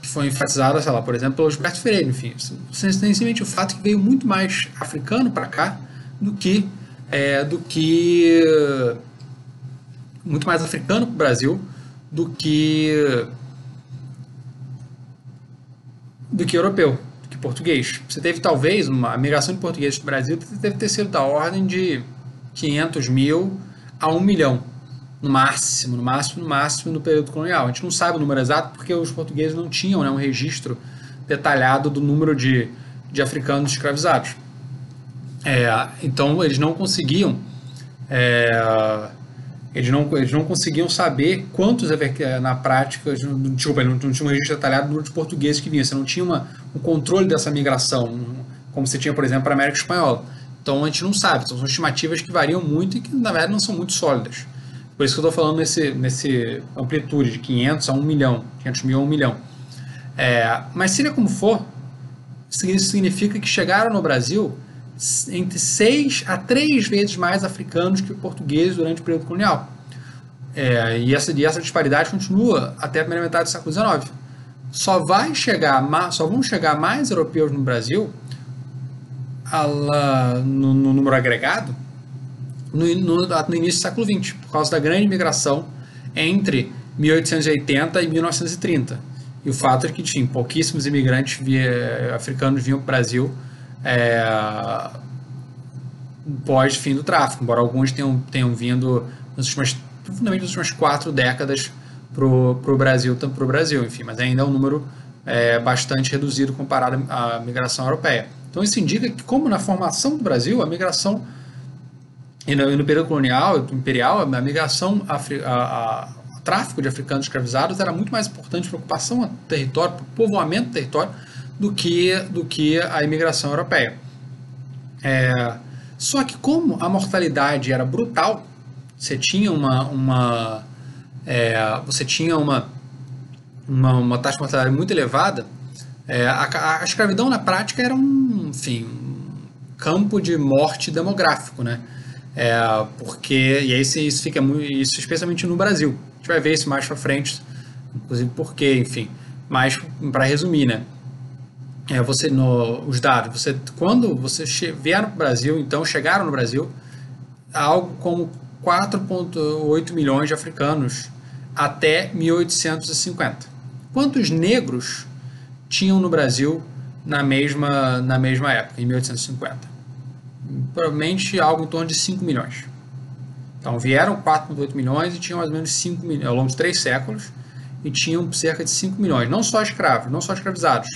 que foi enfatizada, sei lá, por exemplo, pelo Gilberto Freire, enfim, simplesmente o fato que veio muito mais africano para cá do que é, do que muito mais africano para o Brasil do que do que europeu, do que português. Você teve talvez uma a migração de portugueses para o Brasil deve ter sido da ordem de 500 mil a 1 milhão no máximo, no máximo, no máximo no período colonial. A gente não sabe o número exato porque os portugueses não tinham né, um registro detalhado do número de, de africanos escravizados. É, então eles não conseguiam é, eles não, eles não conseguiam saber quantos na prática, desculpa, não, não tinha um registro detalhado do número de portugueses que vinham, você não tinha uma, um controle dessa migração, como você tinha, por exemplo, para a América Espanhola. Então a gente não sabe, então, são estimativas que variam muito e que na verdade não são muito sólidas. Por isso que eu estou falando nesse, nesse amplitude de 500 a 1 milhão, 500 mil a 1 milhão. É, mas seja como for, isso significa que chegaram no Brasil entre 6 a 3 vezes mais africanos que portugueses durante o período colonial. É, e, essa, e essa disparidade continua até a primeira metade do século XIX. Só, vai chegar, só vão chegar mais europeus no Brasil no, no número agregado no, no, no início do século XX, por causa da grande migração entre 1880 e 1930. E o fato é que, enfim, pouquíssimos imigrantes via, africanos vinham para o Brasil é, pós fim do tráfico, embora alguns tenham, tenham vindo nas últimas, profundamente nas últimas quatro décadas para o Brasil, pro Brasil, enfim, mas ainda é um número é, bastante reduzido comparado à migração europeia. Então isso indica que, como na formação do Brasil, a migração e no, no período colonial, imperial, a migração, a, a, o tráfico de africanos escravizados era muito mais importante para a território, povoamento do território, do que, do que a imigração europeia. É, só que como a mortalidade era brutal, você tinha uma, uma é, você tinha uma, uma, uma, taxa de mortalidade muito elevada, é, a, a, escravidão na prática era um, enfim, um campo de morte demográfico, né? É, porque, e aí isso fica muito, isso especialmente no Brasil. A gente vai ver isso mais para frente, inclusive porque, enfim, mas para resumir, né? É, você no, os dados, você quando você vieram para o Brasil, então chegaram no Brasil, algo como 4,8 milhões de africanos até 1850. Quantos negros tinham no Brasil na mesma, na mesma época, em 1850? provavelmente algo em torno de 5 milhões. Então vieram 4,8 milhões e tinham mais ou menos 5 milhões, ao longo de três séculos, e tinham cerca de 5 milhões, não só escravos, não só escravizados,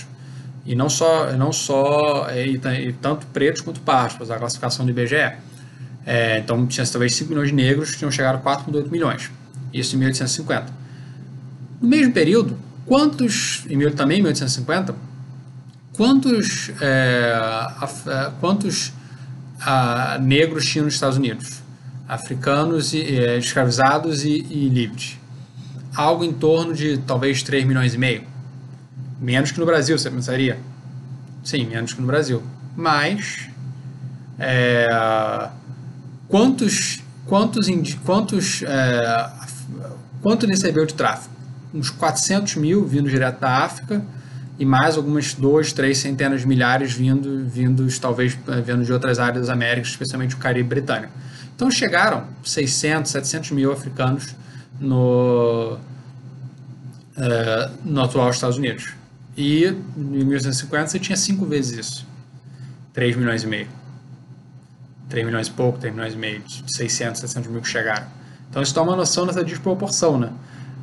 e não só, não só e, e tanto pretos quanto pardos, a classificação do IBGE. É, então tinha talvez 5 milhões de negros tinham chegado a 4,8 milhões, isso em 1850. No mesmo período, quantos, em, também em 1850, quantos, é, é quantos a, negros tinham nos Estados Unidos, africanos e, é, escravizados e, e livres. Algo em torno de talvez 3 milhões e meio. Menos que no Brasil, você pensaria? Sim, menos que no Brasil. Mas é, quantos quantos quantos é, quanto recebeu de tráfego? Uns 400 mil vindo direto da África e mais algumas duas, três centenas de milhares vindo, vindos talvez eh, vindo de outras áreas das Américas, especialmente o Caribe britânico. Então chegaram 600, 700 mil africanos no, é, no atual Estados Unidos. E em 1950 você tinha cinco vezes isso. 3 milhões e meio. 3 milhões e pouco, 3 milhões e meio, 600, 700 mil que chegaram. Então isso dá uma noção dessa desproporção, né?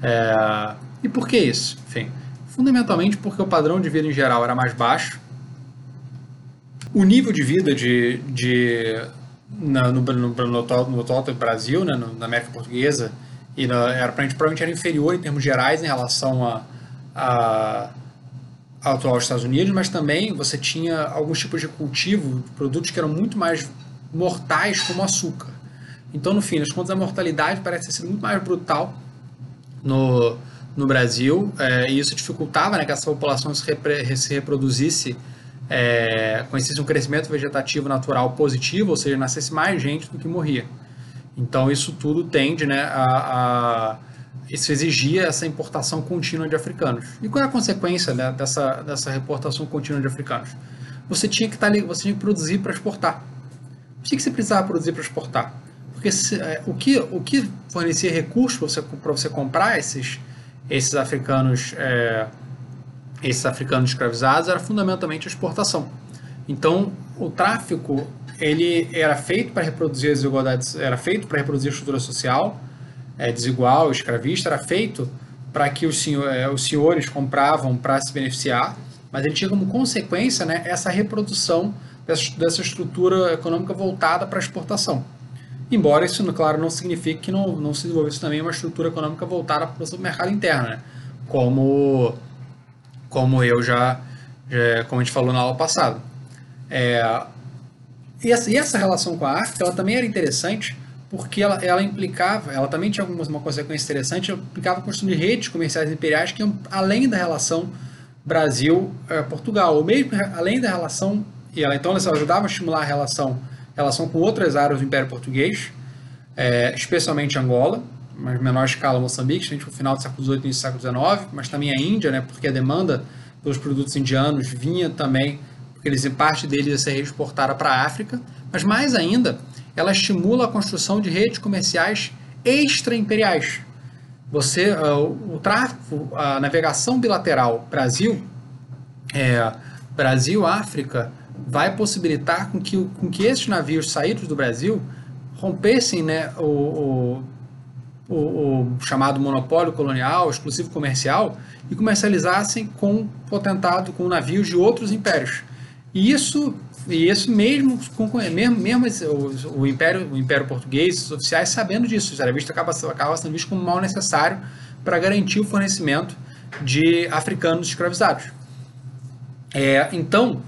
É, e por que isso? Enfim, fundamentalmente porque o padrão de vida em geral era mais baixo, o nível de vida de, de na, no, no, no, no, no Brasil, né, na América Portuguesa, e na, era, provavelmente era inferior em termos gerais em relação a, a atual Estados Unidos, mas também você tinha alguns tipos de cultivo, produtos que eram muito mais mortais, como açúcar. Então, no fim das contas, a mortalidade parece sido muito mais brutal no, no Brasil, é, e isso dificultava né, que essa população se, repre, se reproduzisse, é, conhecesse um crescimento vegetativo natural positivo, ou seja, nascesse mais gente do que morria. Então, isso tudo tende né, a, a isso exigia essa importação contínua de africanos. E qual é a consequência né, dessa, dessa reportação contínua de africanos? Você tinha que, estar tá você tinha que produzir para exportar. O que você precisava produzir para exportar? Porque se, é, o, que, o que fornecia recursos para você, você comprar esses, esses africanos é, esses africanos escravizados era fundamentalmente a exportação. Então, o tráfico ele era feito para reproduzir as desigualdades, era feito para reproduzir a estrutura social, é, desigual, escravista, era feito para que os, senhor, é, os senhores compravam para se beneficiar, mas ele tinha como consequência né, essa reprodução dessa, dessa estrutura econômica voltada para a exportação. Embora isso, claro, não signifique que não, não se desenvolvesse também uma estrutura econômica voltada para o mercado interno, né? como, como eu já, já, como a gente falou na aula passada. É, e, essa, e essa relação com a África ela também era interessante porque ela, ela implicava, ela também tinha alguma, uma consequência interessante, ela implicava a construção de redes comerciais imperiais que além da relação Brasil-Portugal, ou mesmo além da relação, e ela então ela ajudava a estimular a relação, relação com outras áreas do Império Português, é, especialmente Angola, mas menor escala Moçambique, gente no final do século XVIII e início do século XIX, mas também a Índia, né, porque a demanda pelos produtos indianos vinha também, porque eles, parte deles ia ser exportada para a África, mas mais ainda, ela estimula a construção de redes comerciais extra-imperiais. Você, uh, o tráfego, a navegação bilateral Brasil, é, Brasil-África, vai possibilitar com que, com que esses navios saídos do Brasil rompessem né, o, o, o, o chamado monopólio colonial, exclusivo comercial, e comercializassem com potentado, com navios de outros impérios. E isso e isso mesmo, com, mesmo, mesmo o, o, Império, o Império Português, os oficiais sabendo disso, o escravista acaba, acaba sendo visto como mal necessário para garantir o fornecimento de africanos escravizados. É, então,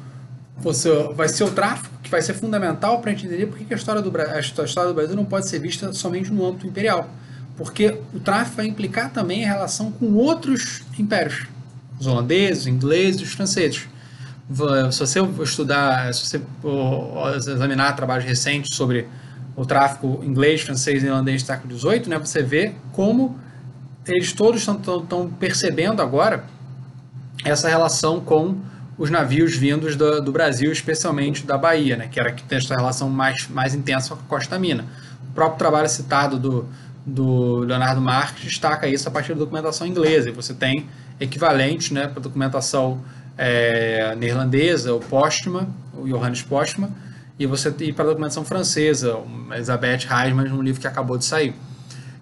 você, vai ser o tráfico que vai ser fundamental para entender por que a história, do, a história do Brasil não pode ser vista somente no âmbito imperial. Porque o tráfico vai implicar também a relação com outros impérios, os holandeses, os ingleses, os franceses se você estudar, se você examinar trabalhos recentes sobre o tráfico inglês, francês e irlandês do século XVIII, né, você vê como eles todos estão percebendo agora essa relação com os navios vindos do, do, Brasil, especialmente da Bahia, né, que era que tem essa relação mais, mais intensa com a Costa Mina. O próprio trabalho citado do, do Leonardo Marques destaca isso a partir da documentação inglesa. E você tem equivalentes né, para a documentação é, neerlandesa, o Postma, o Johannes Postma, e você e para a documentação francesa, Elizabeth Reisman, um livro que acabou de sair.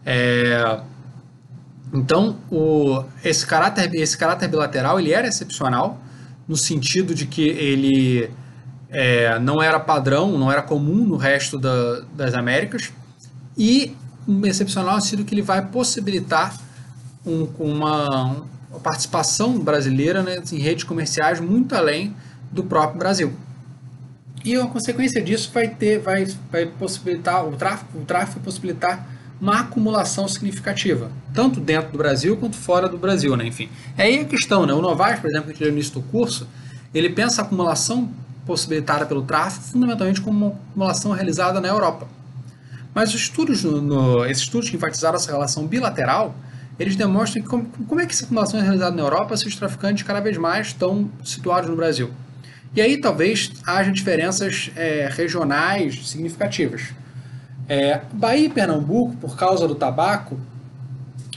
É, então, o, esse, caráter, esse caráter bilateral ele era excepcional, no sentido de que ele é, não era padrão, não era comum no resto da, das Américas, e excepcional no sentido que ele vai possibilitar um, uma, a participação brasileira né, em redes comerciais muito além do próprio Brasil. E a consequência disso vai ter, vai, vai possibilitar o tráfego, o tráfego possibilitar uma acumulação significativa, tanto dentro do Brasil quanto fora do Brasil, né? Enfim, é aí a questão, né? O Novaes, por exemplo, que leu no início do curso, ele pensa a acumulação possibilitada pelo tráfico fundamentalmente como uma acumulação realizada na Europa. Mas os estudos, no, no, esses estudos que enfatizaram essa relação bilateral, eles demonstram que como, como é que essa acumulação é realizada na Europa se os traficantes cada vez mais estão situados no Brasil. E aí talvez haja diferenças é, regionais significativas. É, Bahia e Pernambuco, por causa do tabaco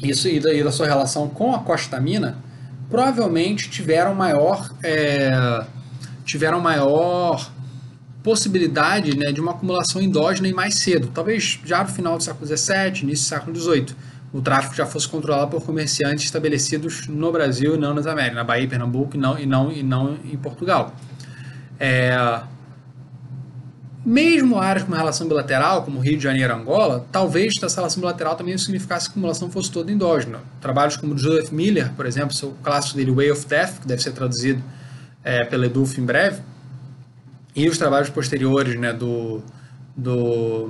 isso e da, e da sua relação com a Costa Mina, provavelmente tiveram maior é, tiveram maior possibilidade né, de uma acumulação endógena e mais cedo, talvez já no final do século XVII, início do século XVIII. O tráfico já fosse controlado por comerciantes estabelecidos no Brasil e não nas Américas, na Bahia Pernambuco e não, e não, e não em Portugal. É, mesmo áreas com relação bilateral, como Rio de Janeiro e Angola, talvez essa relação bilateral também significasse que a acumulação fosse toda endógena. Trabalhos como Joseph Miller, por exemplo, o clássico dele Way of Death, que deve ser traduzido é, pela Edulf em breve, e os trabalhos posteriores né, do, do,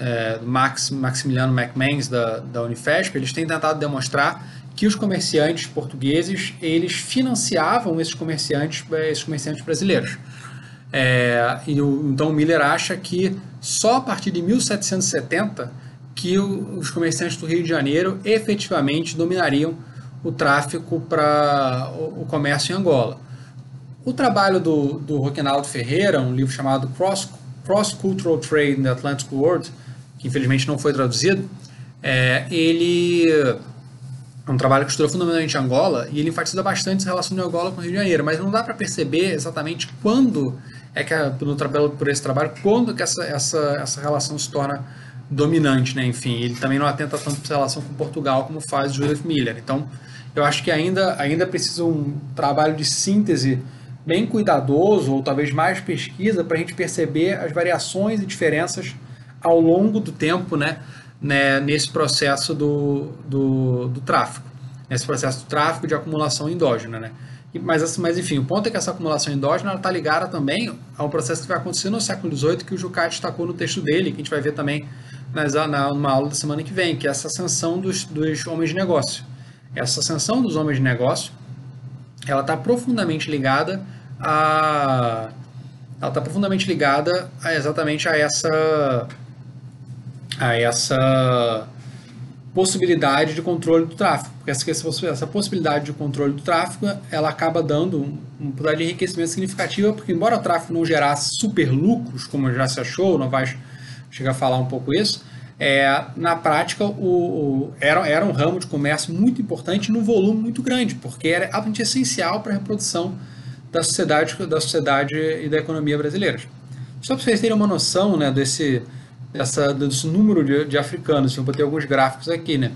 é, Max, Maximiliano McManus da, da Unifesp, eles têm tentado demonstrar que os comerciantes portugueses eles financiavam esses comerciantes, é, esses comerciantes brasileiros. É, e o, então o Miller acha que só a partir de 1770 que o, os comerciantes do Rio de Janeiro efetivamente dominariam o tráfico para o, o comércio em Angola. O trabalho do, do Roquinaldo Ferreira, um livro chamado Cross, Cross Cultural Trade in the Atlantic World, que infelizmente não foi traduzido, é, ele é um trabalho que estudou fundamentalmente Angola e ele enfatiza bastante essa relação de Angola com o Rio de Janeiro, mas não dá para perceber exatamente quando é que, pelo trabalho, por esse trabalho, quando que essa, essa, essa relação se torna dominante, né? Enfim, ele também não atenta tanto para essa relação com Portugal como faz Joseph Miller. Então, eu acho que ainda, ainda precisa um trabalho de síntese bem cuidadoso, ou talvez mais pesquisa, para a gente perceber as variações e diferenças ao longo do tempo né, né, nesse processo do, do, do tráfico, nesse processo do tráfico de acumulação endógena. Né? Mas, mas enfim, o ponto é que essa acumulação endógena está ligada também a um processo que vai acontecer no século XVIII, que o Jucá destacou no texto dele, que a gente vai ver também nas, na, numa aula da semana que vem, que é essa ascensão dos, dos homens de negócio. Essa ascensão dos homens de negócio ela está profundamente ligada a ela está profundamente ligada a, exatamente a essa a essa possibilidade de controle do tráfego. Porque essa, essa possibilidade de controle do tráfego ela acaba dando um, poder de enriquecimento significativo, porque embora o tráfego não gerasse super lucros, como já se achou, não vai chegar a falar um pouco isso, é, na prática o, o, era, era um ramo de comércio muito importante no volume muito grande, porque era absolutamente essencial para a reprodução da sociedade, da sociedade e da economia brasileiras. Só para vocês terem uma noção né, desse, dessa, desse número de, de africanos, eu botei alguns gráficos aqui. Né?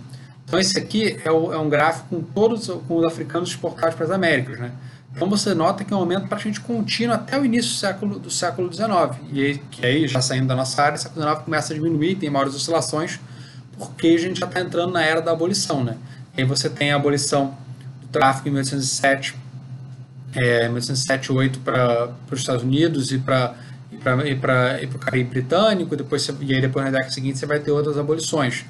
Então, esse aqui é, o, é um gráfico com todos com os africanos exportados para as Américas. Né? Então, você nota que é um aumento praticamente contínuo até o início do século, do século XIX. E aí, que aí, já saindo da nossa área, o século XIX começa a diminuir, tem maiores oscilações, porque a gente já está entrando na era da abolição. Né? Aí você tem a abolição do tráfico em 1807 é, 1807 8 para os Estados Unidos e para e para o Caribe Britânico, depois você, e aí depois na década seguinte você vai ter outras abolições.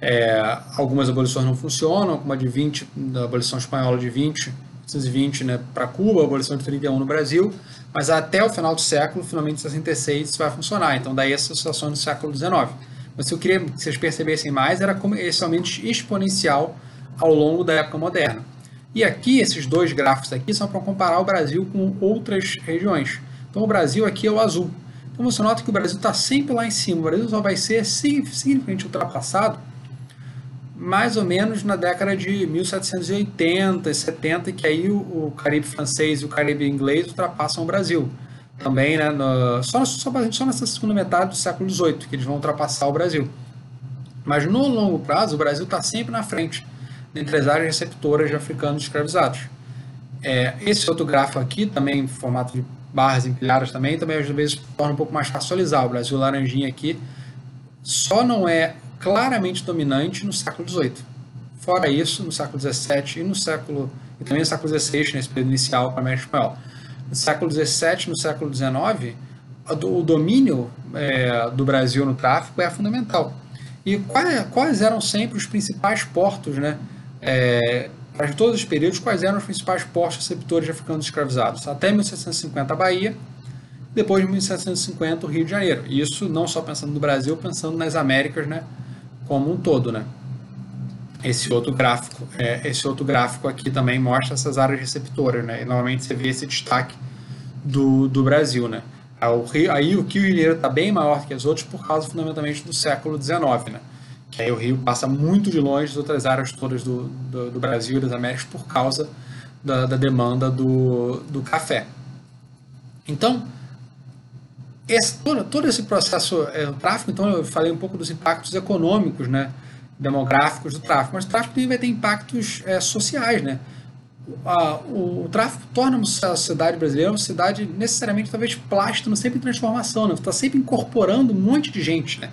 É, algumas abolições não funcionam, como a de 20, da abolição espanhola de 20, 1920 né, para Cuba, a abolição de 31 no Brasil, mas até o final do século, finalmente em 66, isso vai funcionar. Então, daí essa situação no século XIX. Mas se eu queria que vocês percebessem mais, era como esse aumento exponencial ao longo da época moderna. E aqui, esses dois gráficos aqui são para comparar o Brasil com outras regiões. Então, o Brasil aqui é o azul. Então, você nota que o Brasil está sempre lá em cima. O Brasil só vai ser significativamente ultrapassado mais ou menos na década de 1780 e 70, que aí o, o Caribe francês e o Caribe inglês ultrapassam o Brasil. Também, né, no, só, só, só nessa segunda metade do século XVIII que eles vão ultrapassar o Brasil. Mas no longo prazo, o Brasil está sempre na frente entre as áreas receptoras de africanos escravizados. É, esse outro gráfico aqui, também em formato de barras empilhadas também, também às vezes torna um pouco mais fácil visualizar. O Brasil laranjinha aqui só não é claramente dominante no século XVIII. Fora isso, no século XVII e no século e também no século XVI, nesse período inicial para a América Espanhola. No século XVII no século XIX, o domínio é, do Brasil no tráfico é fundamental. E quais, quais eram sempre os principais portos, né? É, para todos os períodos, quais eram os principais portos receptores africanos escravizados? Até 1750 a Bahia, depois de 1750 o Rio de Janeiro. Isso não só pensando no Brasil, pensando nas Américas, né? Como um todo, né? Esse outro gráfico, é, esse outro gráfico aqui também mostra essas áreas receptoras, né? E novamente você vê esse destaque do, do Brasil, né? Aí o Rio de Janeiro está bem maior que as outras por causa fundamentalmente do século XIX, né? Que aí o Rio passa muito de longe das outras áreas todas do, do, do Brasil e das Américas por causa da, da demanda do, do café. Então, esse, todo, todo esse processo, é, o tráfico, então eu falei um pouco dos impactos econômicos, né? demográficos do tráfico, mas o tráfico também vai ter impactos é, sociais, né? A, o, o, tráfico torna a sociedade brasileira uma sociedade necessariamente talvez plástica, sempre em transformação, né? Está sempre incorporando um monte de gente, né?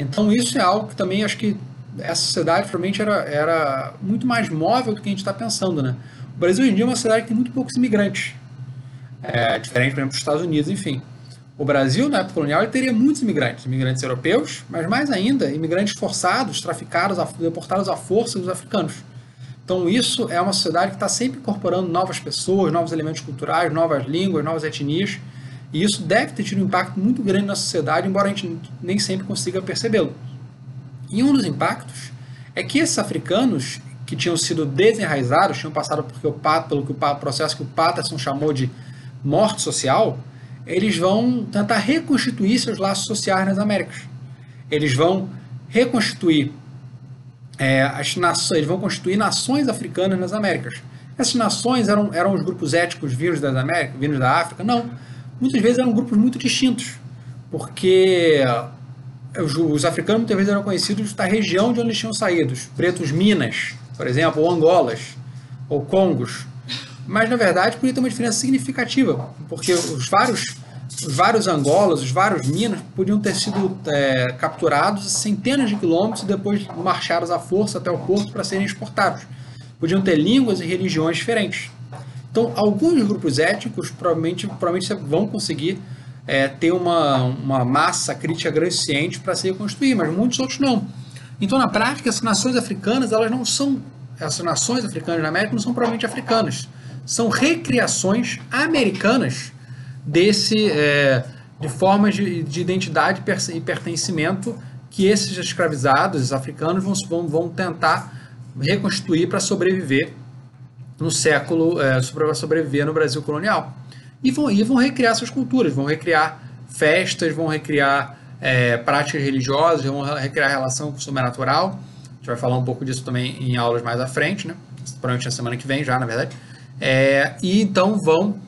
Então isso é algo que também acho que essa sociedade provavelmente era, era muito mais móvel do que a gente está pensando, né? O Brasil hoje em dia é uma sociedade que tem muito poucos imigrantes, é, diferente, por exemplo, dos Estados Unidos, enfim. O Brasil, na época colonial, ele teria muitos imigrantes, imigrantes europeus, mas mais ainda, imigrantes forçados, traficados, deportados à força dos africanos. Então, isso é uma sociedade que está sempre incorporando novas pessoas, novos elementos culturais, novas línguas, novas etnias, e isso deve ter tido um impacto muito grande na sociedade, embora a gente nem sempre consiga percebê-lo. E um dos impactos é que esses africanos que tinham sido desenraizados, tinham passado porque o, pelo que o processo que o Patterson chamou de morte social, eles vão tentar reconstituir seus laços sociais nas Américas. Eles vão reconstituir é, as nações, eles vão constituir nações africanas nas Américas. Essas nações eram, eram os grupos étnicos vindos das Américas, vindos da África? Não. Muitas vezes eram grupos muito distintos, porque os, os africanos muitas vezes eram conhecidos da região de onde eles tinham saído, os pretos Minas, por exemplo, ou Angolas, ou Congos, mas na verdade podia ter uma diferença significativa, porque os vários, os vários Angolas, os vários Minas podiam ter sido é, capturados centenas de quilômetros e depois marchados à força até o porto para serem exportados. Podiam ter línguas e religiões diferentes. Então, alguns grupos étnicos provavelmente, provavelmente vão conseguir é, ter uma, uma massa crítica grande para se reconstruir, mas muitos outros não. Então, na prática, essas nações africanas, elas não são, essas nações africanas na América não são provavelmente africanas são recriações americanas desse é, de formas de, de, identidade e pertencimento que esses escravizados africanos vão, vão, tentar reconstituir para sobreviver no século é, para sobreviver no Brasil colonial. E vão, e vão recriar suas culturas vão recriar festas vão recriar é, práticas religiosas vão recriar relação com o sobrenatural. A gente vai falar um pouco disso também em aulas mais à frente né? Provavelmente na semana que vem já na verdade. É, e então vão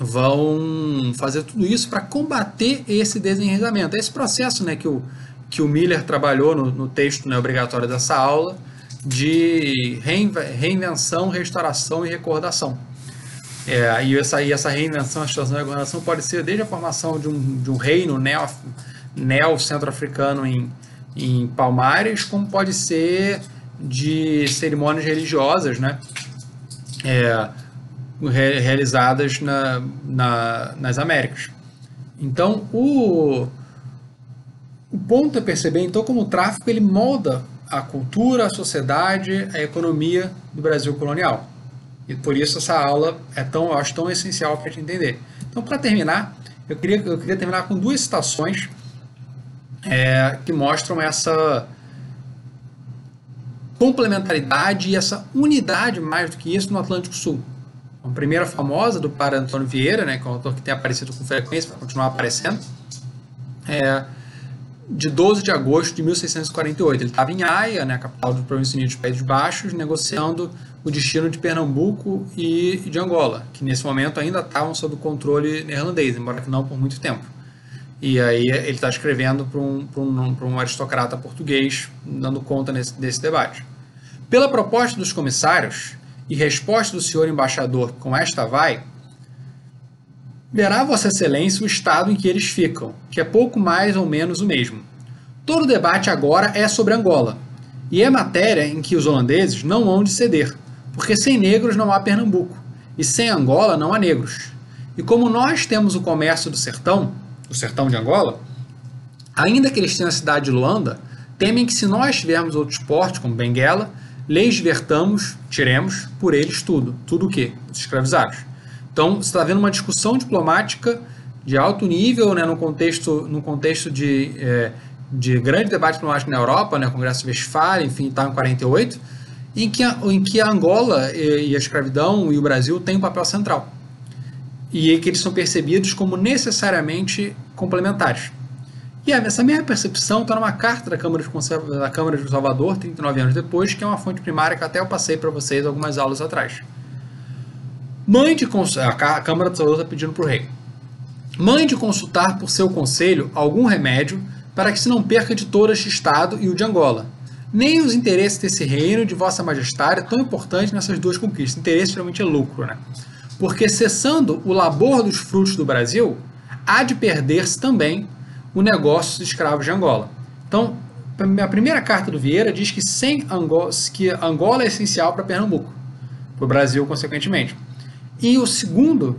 vão fazer tudo isso para combater esse desenraizamento. Esse processo né, que, o, que o Miller trabalhou no, no texto né, obrigatório dessa aula de reinvenção, restauração e recordação. É, e, essa, e essa reinvenção, restauração e recordação pode ser desde a formação de um, de um reino neo, neo em, em Palmares, como pode ser de cerimônias religiosas, né? é, realizadas na, na, nas Américas. Então, o, o ponto é perceber então como o tráfico ele molda a cultura, a sociedade, a economia do Brasil colonial. E por isso essa aula é tão, eu acho tão essencial para a gente entender. Então, para terminar, eu queria, eu queria terminar com duas citações é, que mostram essa complementaridade e essa unidade mais do que isso no Atlântico Sul. A primeira famosa do Para Antônio Vieira, né, que é um autor que tem aparecido com frequência, vai continuar aparecendo, é de 12 de agosto de 1648. Ele estava em Haia, né, capital do Província Unida dos Países Baixos, negociando o destino de Pernambuco e de Angola, que nesse momento ainda estavam sob controle neerlandês, embora que não por muito tempo. E aí ele está escrevendo para um, um, um aristocrata português, dando conta nesse, desse debate. Pela proposta dos comissários e resposta do senhor embaixador com esta vai, verá Vossa Excelência o estado em que eles ficam, que é pouco mais ou menos o mesmo. Todo o debate agora é sobre Angola, e é matéria em que os holandeses não hão de ceder, porque sem negros não há Pernambuco, e sem Angola não há negros. E como nós temos o comércio do sertão, o sertão de Angola, ainda que eles tenham a cidade de Luanda, Temem que se nós tivermos outros portos, como Benguela, leis divertamos, tiremos por eles tudo. Tudo o quê? Os escravizados. Então, você está vendo uma discussão diplomática de alto nível, né, no contexto, no contexto de, é, de grande debate diplomático na Europa, né, Congresso de Westfália, enfim, está em 48, em que, a, em que a Angola e, e a escravidão e o Brasil têm um papel central. E que eles são percebidos como necessariamente complementares. E essa mesma percepção está numa carta da Câmara, de da Câmara de Salvador, 39 anos depois, que é uma fonte primária que até eu passei para vocês algumas aulas atrás. Mãe de a Câmara de Salvador está pedindo para o rei. Mãe de consultar por seu conselho algum remédio para que se não perca de todo este Estado e o de Angola, nem os interesses desse reino de Vossa Majestade tão importante nessas duas conquistas. Interesse geralmente é lucro, né? Porque cessando o labor dos frutos do Brasil, há de perder-se também o negócio dos escravos de Angola. Então, a primeira carta do Vieira diz que sem Angola, que Angola é essencial para Pernambuco, para o Brasil, consequentemente. E o segundo,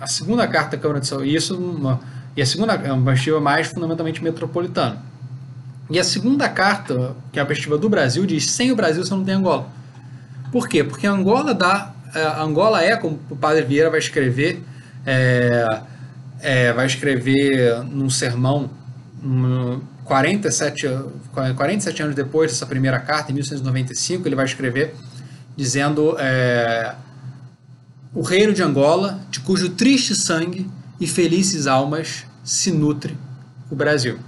a segunda carta da Câmara de Saúde, isso uma, e a segunda é uma perspectiva mais fundamentalmente metropolitana. E a segunda carta, que é a perspectiva do Brasil, diz: sem o Brasil você não tem Angola. Por quê? Porque Angola dá, é, Angola é, como o Padre Vieira vai escrever, é, é, vai escrever num sermão, um, 47, 47 anos depois dessa primeira carta, em 1895, ele vai escrever dizendo é, o reino de Angola, de cujo triste sangue e felizes almas se nutre o Brasil.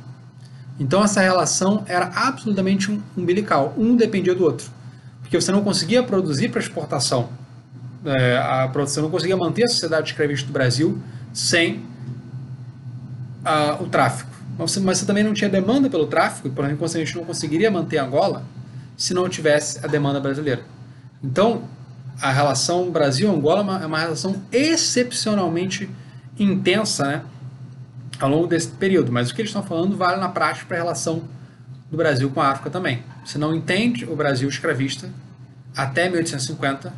Então essa relação era absolutamente umbilical, um dependia do outro, porque você não conseguia produzir para exportação, é, a produção não conseguia manter a sociedade escravista do Brasil sem uh, o tráfico. Mas você, mas você, também não tinha demanda pelo tráfico, e por a gente não conseguiria manter Angola se não tivesse a demanda brasileira. Então, a relação Brasil-Angola é uma, é uma relação excepcionalmente intensa né, ao longo desse período. Mas o que eles estão falando vale na prática para a relação do Brasil com a África também. Você não entende o Brasil escravista até 1850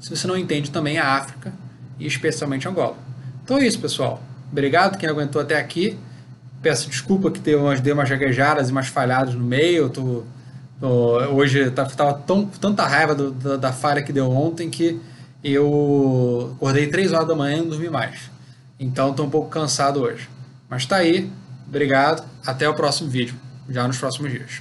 se você não entende também a África e especialmente Angola. Então é isso, pessoal. Obrigado quem aguentou até aqui. Peço desculpa que deu umas, deu umas gaguejadas e umas falhadas no meio. Eu tô hoje tá, tava tão, tanta raiva do, da, da, falha que deu ontem que eu acordei 3 horas da manhã e não dormi mais. Então estou um pouco cansado hoje. Mas tá aí. Obrigado. Até o próximo vídeo, já nos próximos dias.